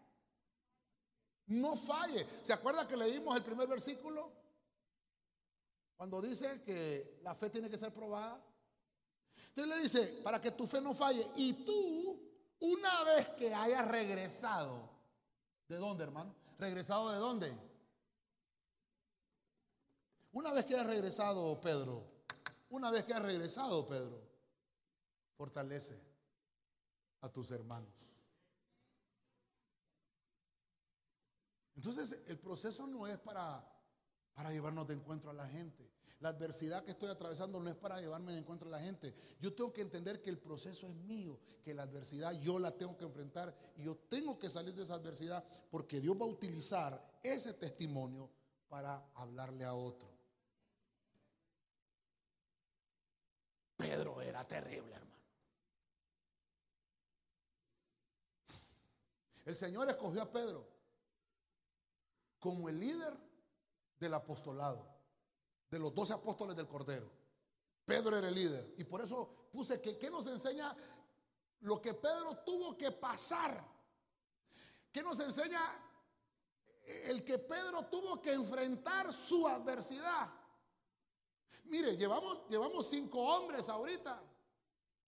no falle. ¿Se acuerda que leímos el primer versículo? Cuando dice que la fe tiene que ser probada. Entonces le dice, para que tu fe no falle. Y tú, una vez que hayas regresado, ¿de dónde, hermano? ¿Regresado de dónde? Una vez que hayas regresado, Pedro, una vez que hayas regresado, Pedro, fortalece a tus hermanos. Entonces, el proceso no es para para llevarnos de encuentro a la gente. La adversidad que estoy atravesando no es para llevarme de encuentro a la gente. Yo tengo que entender que el proceso es mío, que la adversidad yo la tengo que enfrentar y yo tengo que salir de esa adversidad porque Dios va a utilizar ese testimonio para hablarle a otro. Pedro era terrible, hermano. El Señor escogió a Pedro como el líder del apostolado, de los doce apóstoles del Cordero. Pedro era el líder. Y por eso puse que, ¿qué nos enseña lo que Pedro tuvo que pasar? ¿Qué nos enseña el que Pedro tuvo que enfrentar su adversidad? Mire, llevamos, llevamos cinco hombres ahorita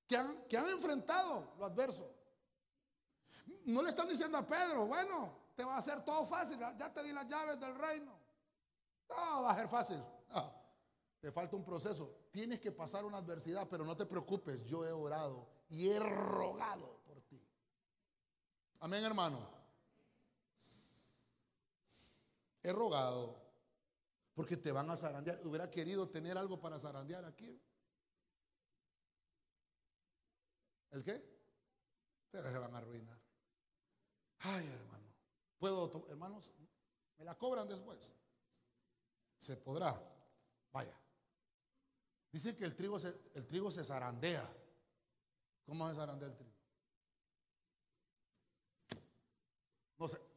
que han, que han enfrentado lo adverso. No le están diciendo a Pedro, bueno, te va a hacer todo fácil, ya te di las llaves del reino. No, va a ser fácil. te falta un proceso. Tienes que pasar una adversidad, pero no te preocupes. Yo he orado y he rogado por ti. Amén, hermano. He rogado porque te van a zarandear. Hubiera querido tener algo para zarandear aquí. ¿El qué? pero se van a arruinar. Ay, hermano, ¿puedo, hermanos? ¿Me la cobran después? ¿Se podrá? Vaya. Dice que el trigo se, el trigo se zarandea. ¿Cómo se zarandea el trigo? No sé.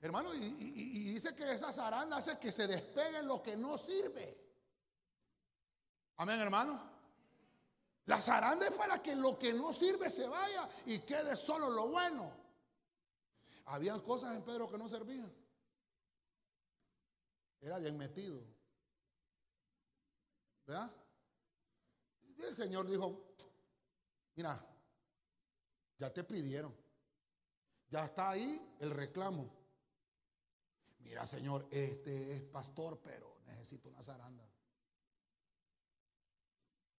Hermano, y, dice que esa zaranda hace que se despegue lo que no sirve. Amén, hermano. La zaranda es para que lo que no sirve se vaya y quede solo lo bueno. Habían cosas en Pedro que no servían. Era bien metido. ¿Verdad? Y el Señor dijo, mira, ya te pidieron. Ya está ahí el reclamo. Mira, Señor, este es pastor, pero necesito una zaranda.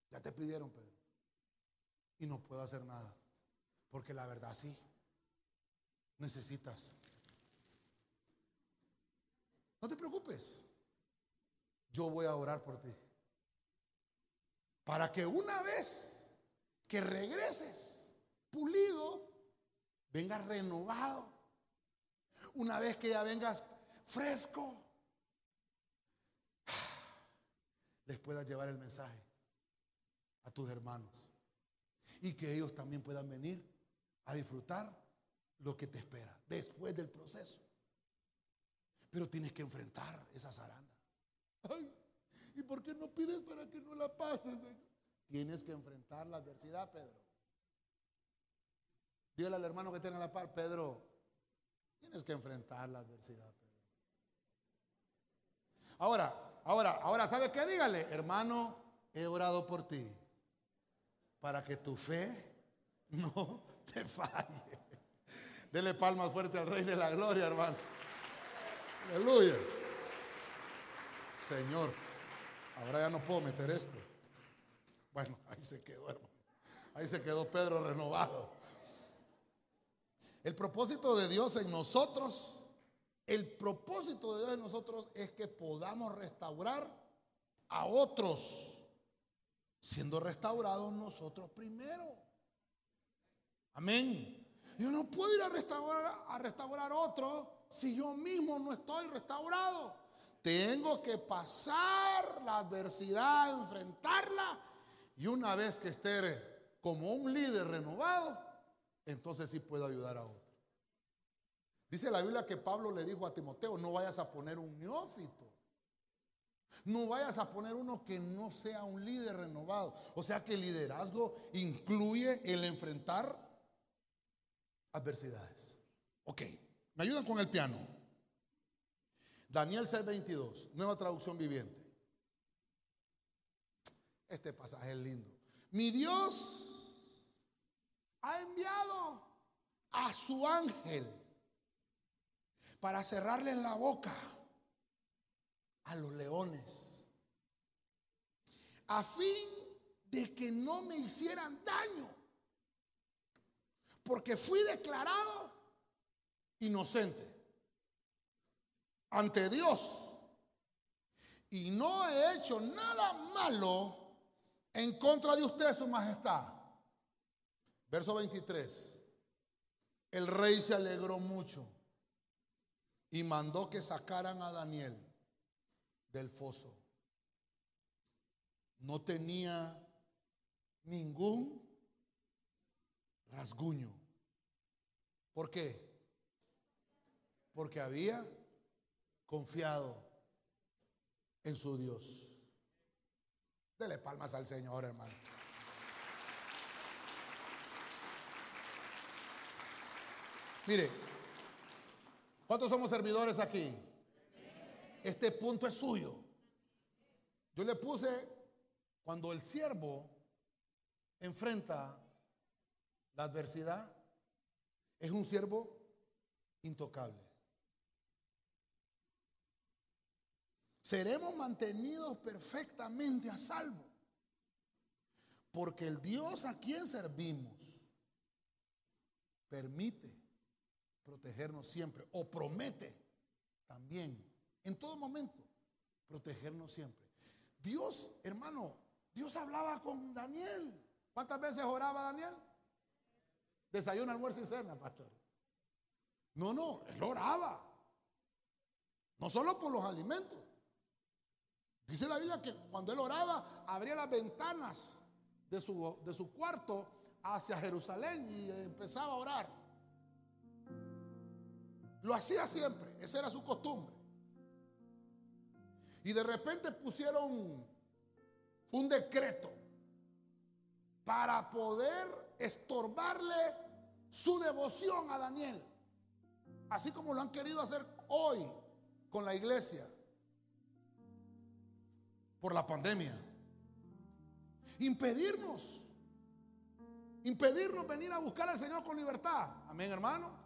Ya te pidieron, Pedro. Y no puedo hacer nada. Porque la verdad sí. Necesitas. No te preocupes. Yo voy a orar por ti. Para que una vez que regreses pulido, vengas renovado. Una vez que ya vengas fresco, les puedas llevar el mensaje a tus hermanos y que ellos también puedan venir a disfrutar lo que te espera después del proceso. Pero tienes que enfrentar esa zaranda. Ay, ¿y por qué no pides para que no la pases? Tienes que enfrentar la adversidad, Pedro. Dígale al hermano que tiene la par, Pedro, tienes que enfrentar la adversidad, Pedro. Ahora, ahora, ahora, ¿sabe qué? Dígale, hermano, he orado por ti para que tu fe no te falle. Dele palmas fuerte al Rey de la Gloria, hermano. Aleluya. Señor, ahora ya no puedo meter esto. Bueno, ahí se quedó, hermano. Ahí se quedó Pedro renovado. El propósito de Dios en nosotros, el propósito de Dios en nosotros es que podamos restaurar a otros siendo restaurados nosotros primero. Amén. Yo no puedo ir a restaurar a restaurar otro si yo mismo no estoy restaurado. Tengo que pasar la adversidad, enfrentarla y una vez que esté como un líder renovado, entonces sí puedo ayudar a otro. Dice la Biblia que Pablo le dijo a Timoteo, no vayas a poner un neófito. No vayas a poner uno que no sea un líder renovado. O sea que el liderazgo incluye el enfrentar adversidades. Ok, me ayudan con el piano. Daniel 6:22, nueva traducción viviente. Este pasaje es lindo. Mi Dios ha enviado a su ángel para cerrarle la boca a los leones, a fin de que no me hicieran daño, porque fui declarado inocente ante Dios y no he hecho nada malo en contra de usted, su majestad. Verso 23. El rey se alegró mucho y mandó que sacaran a Daniel del foso. No tenía ningún rasguño. ¿Por qué? Porque había confiado en su Dios. Dele palmas al Señor, hermano. Mire, ¿cuántos somos servidores aquí? Este punto es suyo. Yo le puse cuando el siervo enfrenta la adversidad, es un siervo intocable. Seremos mantenidos perfectamente a salvo. Porque el Dios a quien servimos permite protegernos siempre o promete también en todo momento, protegernos siempre. Dios, hermano, Dios hablaba con Daniel ¿Cuántas veces oraba Daniel? Desayuno, almuerzo y cena, pastor. No, no, él oraba. No solo por los alimentos. Dice la Biblia que cuando él oraba, abría las ventanas de su, de su cuarto hacia Jerusalén y empezaba a orar. Lo hacía siempre, esa era su costumbre. Y de repente pusieron un decreto para poder estorbarle su devoción a Daniel. Así como lo han querido hacer hoy con la iglesia por la pandemia. Impedirnos. Impedirnos venir a buscar al Señor con libertad. Amén, hermano.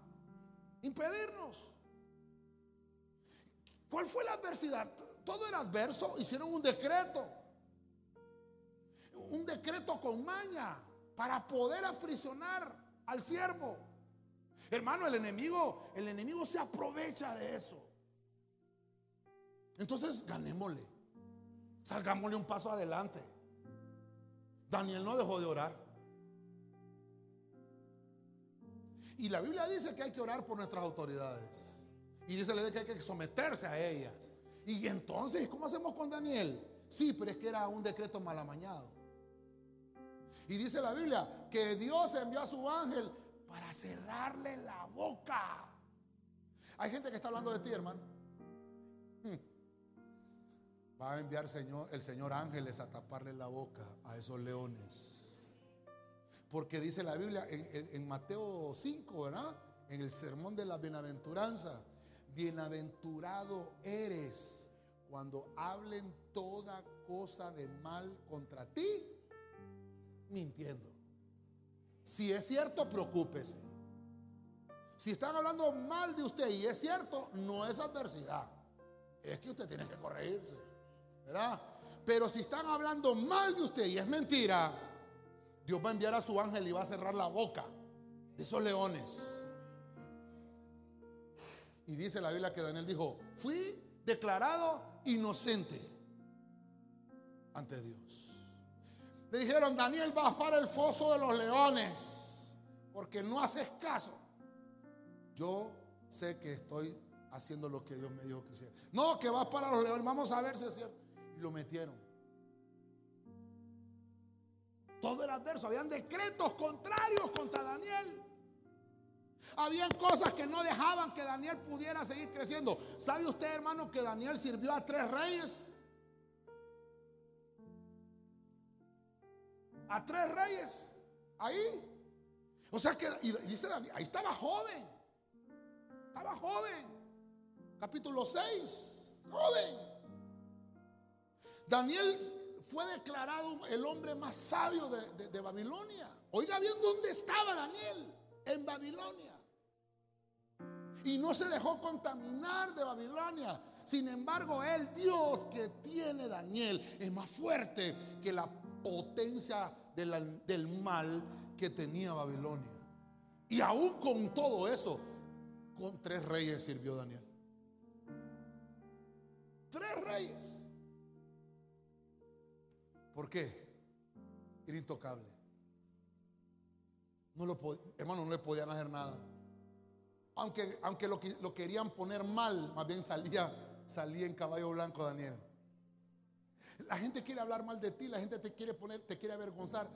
Impedirnos. ¿Cuál fue la adversidad? Todo era adverso. Hicieron un decreto. Un decreto con maña para poder aprisionar al siervo. Hermano, el enemigo, el enemigo se aprovecha de eso. Entonces, ganémosle. Salgámosle un paso adelante. Daniel no dejó de orar. Y la Biblia dice que hay que orar por nuestras autoridades. Y dice la que hay que someterse a ellas. Y entonces, ¿cómo hacemos con Daniel? Sí, pero es que era un decreto mal amañado. Y dice la Biblia que Dios envió a su ángel para cerrarle la boca. Hay gente que está hablando de ti, hermano. Hmm. Va a enviar Señor, el Señor ángeles a taparle la boca a esos leones. Porque dice la Biblia en, Mateo 5, ¿verdad? En el sermón de la bienaventuranza. Bienaventurado eres cuando hablen toda cosa de mal contra ti, mintiendo. Si es cierto, preocúpese. Si están hablando mal de usted y es cierto, no es adversidad. Es que usted tiene que corregirse. ¿verdad? Pero si están hablando mal de usted y es mentira, Dios va a enviar a su ángel y va a cerrar la boca de esos leones. Y dice la Biblia que Daniel dijo, fui declarado inocente ante Dios. Le dijeron, Daniel, vas para el foso de los leones, porque no haces caso. Yo sé que estoy haciendo lo que Dios me dijo que hiciera. No, que vas para los leones, vamos a ver si es cierto lo metieron. Todo era adverso. Habían decretos contrarios contra Daniel. Habían cosas que no dejaban que Daniel pudiera seguir creciendo. ¿Sabe usted, hermano, que Daniel sirvió a tres reyes? A tres reyes. Ahí. O sea que, dice Daniel, ahí estaba joven. Estaba joven. Capítulo 6. Joven. Daniel fue declarado el hombre más sabio de, Babilonia. Oiga bien dónde estaba Daniel, en Babilonia. Y no se dejó contaminar de Babilonia. Sin embargo, el Dios que tiene Daniel es más fuerte que la potencia del mal que tenía Babilonia. Y aún con todo eso, con tres reyes sirvió Daniel. Tres reyes. ¿Por qué? Era intocable. No lo hermano, no le podían hacer nada. Aunque, aunque lo, lo querían poner mal, más bien salía, salía en caballo blanco Daniel. La gente quiere hablar mal de ti, la gente te quiere poner, te quiere avergonzar.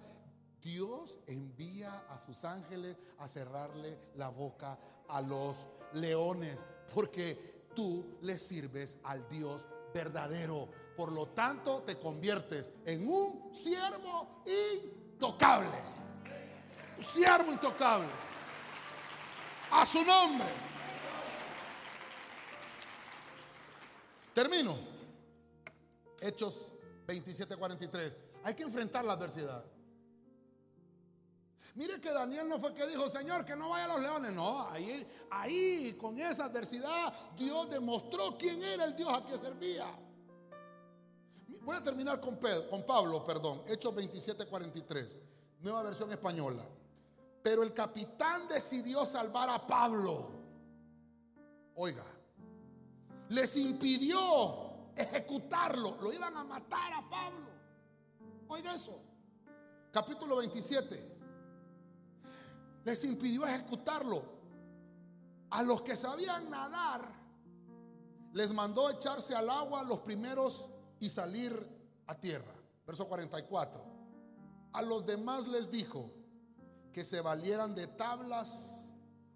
Dios envía a sus ángeles a cerrarle la boca a los leones, porque tú le sirves al Dios verdadero. Por lo tanto, te conviertes en un siervo intocable. Un siervo intocable. A su nombre. Termino. Hechos 27:43. Hay que enfrentar la adversidad. Mire que Daniel no fue que dijo, Señor, que no vaya a los leones. No, ahí, ahí con esa adversidad Dios demostró quién era el Dios a que servía. Voy a terminar con, con Pablo, perdón, Hechos 27, 43, nueva versión española. Pero el capitán decidió salvar a Pablo. Oiga, les impidió ejecutarlo. Lo iban a matar a Pablo. Oiga eso. capítulo 27, les impidió ejecutarlo. A los que sabían nadar, les mandó echarse al agua los primeros y salir a tierra. Verso 44. A los demás les dijo que se valieran de tablas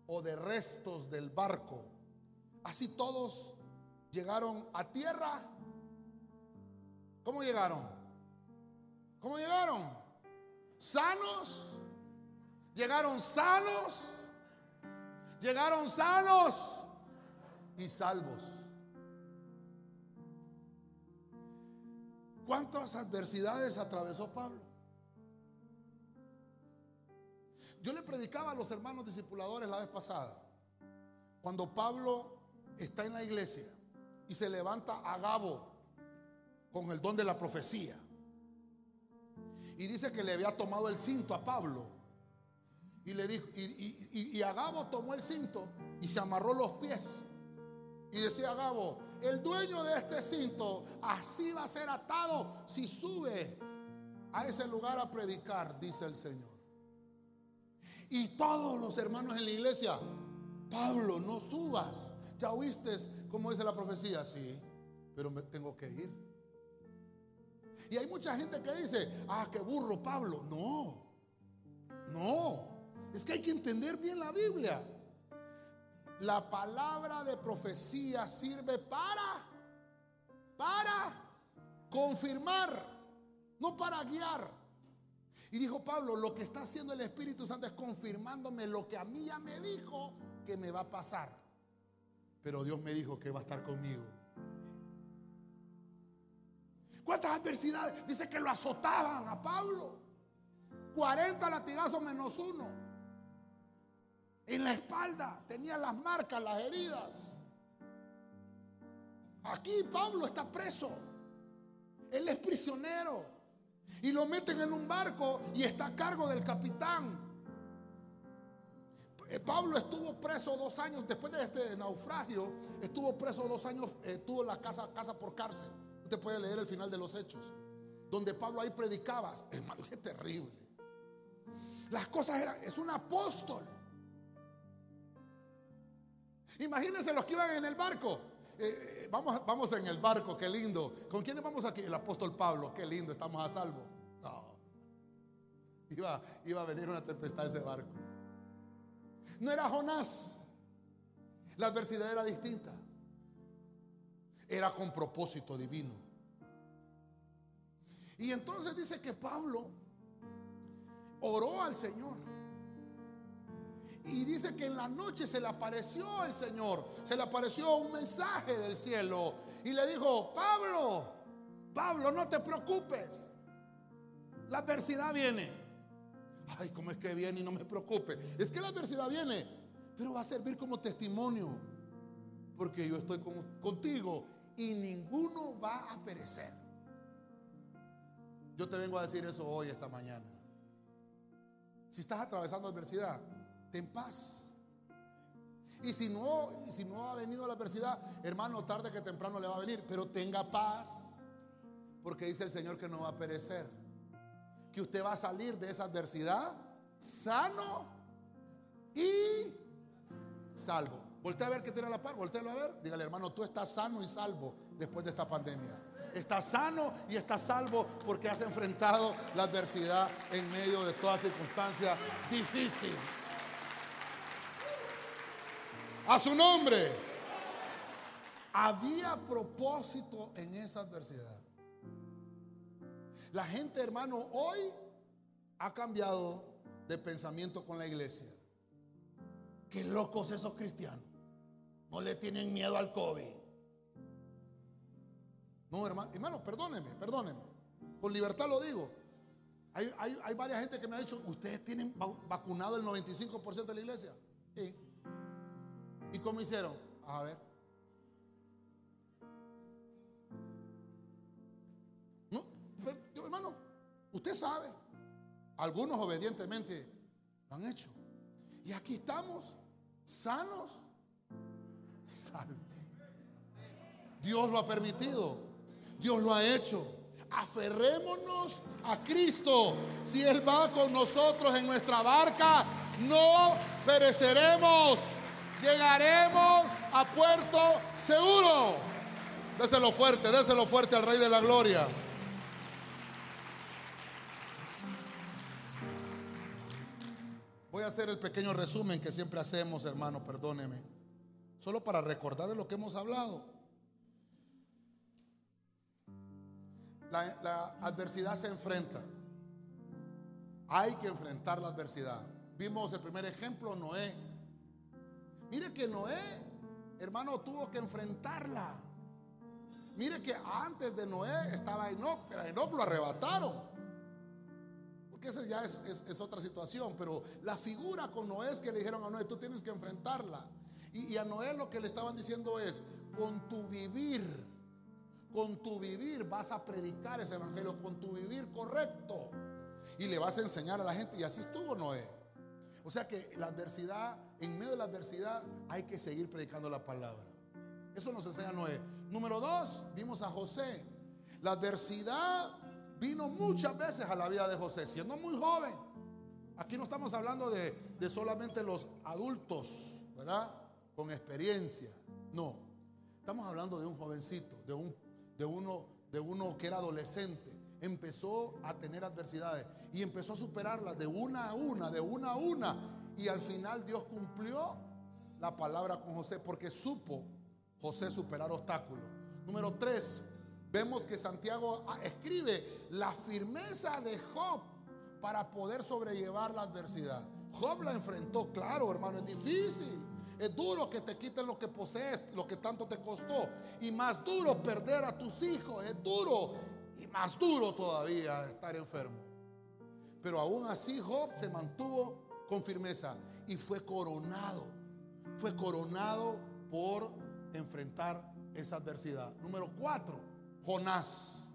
o de restos del barco. Así todos llegaron a tierra. ¿Cómo llegaron? ¿Cómo llegaron? Sanos. Llegaron sanos. Llegaron sanos y salvos. ¿Cuántas adversidades atravesó Pablo? Yo le predicaba a los hermanos discipuladores la vez pasada, cuando Pablo está en la iglesia y se levanta a Gabo con el don de la profecía. Y dice que le había tomado el cinto a Pablo. Y le dijo, y, y, Agabo tomó el cinto y se amarró los pies. Y decía Agabo, el dueño de este cinto así va a ser atado si sube a ese lugar a predicar, dice el Señor. Y todos los hermanos en la iglesia, Pablo, no subas. Ya oíste cómo dice la profecía, sí, pero me tengo que ir. Y hay mucha gente que dice, ah, qué burro Pablo. No, no, es que hay que entender bien la Biblia. La palabra de profecía sirve para, para confirmar, no para guiar. Y dijo Pablo, lo que está haciendo el Espíritu Santo es confirmándome lo que a mí ya me dijo que me va a pasar. Pero Dios me dijo que va a estar conmigo. ¿Cuántas adversidades? Dice que lo azotaban a Pablo. 40 latigazos menos uno. En la espalda tenía las marcas, las heridas. Aquí Pablo está preso. Él es prisionero. Y lo meten en un barco y está a cargo del capitán. Eh, Pablo estuvo preso dos años, después de este naufragio, estuvo preso dos años, eh, tuvo la casa, casa por cárcel. Usted puede leer el final de los hechos, donde Pablo ahí predicaba. Hermano, qué terrible. Las cosas eran, es un apóstol. Imagínense los que iban en el barco. Eh, vamos, vamos en el barco, qué lindo. ¿Con quiénes vamos aquí? El apóstol Pablo, qué lindo, estamos a salvo. No. Iba, iba a venir una tempestad ese barco. No era Jonás. La adversidad era distinta. Era con propósito divino. Y entonces dice que Pablo oró al Señor. Y dice que en la noche se le apareció el Señor, se le apareció un mensaje del cielo y le dijo, Pablo, Pablo, no te preocupes, la adversidad viene. Ay, ¿cómo es que viene y no me preocupe? Es que la adversidad viene, pero va a servir como testimonio, porque yo estoy contigo y ninguno va a perecer. Yo te vengo a decir eso hoy, esta mañana. Si estás atravesando adversidad, ten paz. Y si no, si no ha venido la adversidad, hermano, tarde que temprano le va a venir, pero tenga paz, porque dice el Señor que no va a perecer, que usted va a salir de esa adversidad sano y salvo. Voltea a ver que tiene la par, voltealo a ver. Dígale, hermano, tú estás sano y salvo después de esta pandemia. Estás sano y estás salvo porque has enfrentado la adversidad en medio de toda circunstancia difícil a su nombre. Había propósito en esa adversidad. La gente, hermano, hoy ha cambiado de pensamiento con la iglesia. Qué locos esos cristianos. No le tienen miedo al COVID. No, hermano, hermano, perdóneme, perdóneme. Con libertad lo digo. Hay, hay varias gente que me ha dicho, ¿ustedes tienen vacunado el 95% de la iglesia? Sí. ¿Y cómo hicieron? A ver. No, hermano, usted sabe. Algunos obedientemente lo han hecho. Y aquí estamos, sanos, salvos. Dios lo ha permitido. Dios lo ha hecho. Aferrémonos a Cristo. Si Él va con nosotros en nuestra barca, no pereceremos. Llegaremos a puerto seguro. Déselo fuerte, déselo fuerte al Rey de la Gloria. Voy a hacer el pequeño resumen que siempre hacemos, hermano, perdóneme. Solo para recordar de lo que hemos hablado. La, adversidad se enfrenta. Hay que enfrentar la adversidad. Vimos el primer ejemplo, Noé. Mire que Noé, hermano, tuvo que enfrentarla. Mire que antes de Noé estaba Enoch, pero Enoch lo arrebataron. Que esa ya es, otra situación, pero la figura con Noé es que le dijeron a Noé, tú tienes que enfrentarla. Y a Noé lo que le estaban diciendo es, con tu vivir, con tu vivir vas a predicar ese evangelio, con tu vivir correcto. Y le vas a enseñar a la gente. Y así estuvo Noé. O sea que la adversidad, en medio de la adversidad, hay que seguir predicando la palabra. Eso nos enseña Noé. Número dos, vimos a José. La adversidad vino muchas veces a la vida de José, siendo muy joven. Aquí no estamos hablando de, solamente los adultos, ¿verdad? Con experiencia. No. Estamos hablando de un jovencito, de, un, de, uno, de uno que era adolescente. Empezó a tener adversidades y empezó a superarlas de una a una, de una a una. Y al final Dios cumplió la palabra con José porque supo José superar obstáculos. Número tres, vemos que Santiago ah, escribe la firmeza de Job para poder sobrellevar la adversidad. Job la enfrentó, claro, hermano, es difícil. Es duro que te quiten lo que posees, lo que tanto te costó. Y más duro perder a tus hijos, es duro. Y más duro todavía estar enfermo. Pero aún así Job se mantuvo con firmeza y fue coronado. Fue coronado por enfrentar esa adversidad. Número cuatro, Jonás.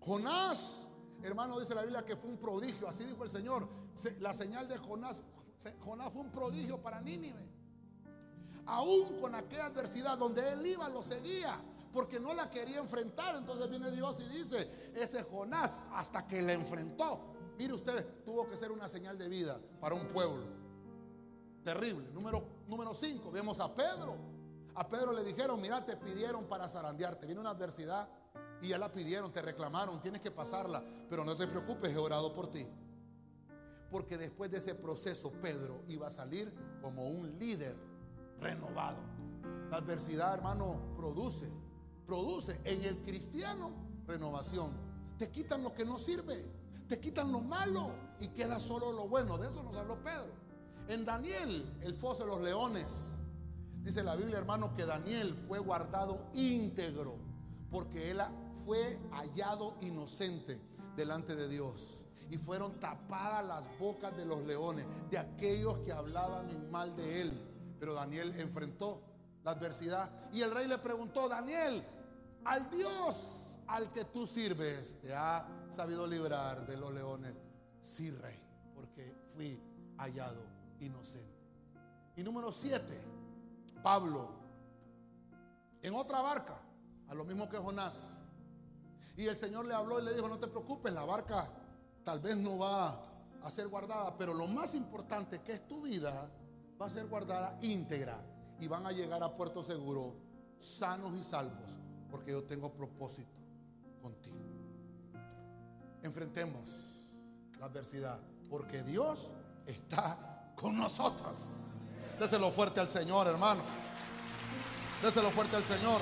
Jonás, hermano, dice la Biblia que fue un prodigio. Así dijo el Señor. La señal de Jonás, Jonás fue un prodigio para Nínive. Aún con aquella adversidad donde él iba, lo seguía. Porque no la quería enfrentar. Entonces viene Dios y dice, ese Jonás, hasta que la enfrentó. Mire usted, tuvo que ser una señal de vida para un pueblo. Terrible. Número, número cinco, vemos a Pedro. A Pedro le dijeron, mira, te pidieron para zarandearte. Viene una adversidad y ya la pidieron, te reclamaron, tienes que pasarla, pero no te preocupes, he orado por ti. Porque después de ese proceso Pedro iba a salir como un líder renovado. La adversidad, hermano, produce, produce en el cristiano renovación. Te quitan lo que no sirve, te quitan lo malo y queda solo lo bueno. De eso nos habló Pedro. En Daniel, el foso de los leones, dice la Biblia, hermano, que Daniel fue guardado íntegro porque él fue hallado inocente delante de Dios. Y fueron tapadas las bocas de los leones, de aquellos que hablaban en mal de él. Pero Daniel enfrentó la adversidad. Y el rey le preguntó, Daniel, al Dios al que tú sirves, ¿te ha sabido librar de los leones? Sí, rey, porque fui hallado inocente. Y número siete, Pablo, en otra barca, a lo mismo que Jonás, y el Señor le habló y le dijo, no te preocupes, la barca tal vez no va a ser guardada, pero lo más importante que es tu vida va a ser guardada íntegra y van a llegar a puerto seguro sanos y salvos, porque yo tengo propósito contigo. Enfrentemos la adversidad, porque Dios está con nosotros. Déselo fuerte al Señor, hermano. Déselo fuerte al Señor.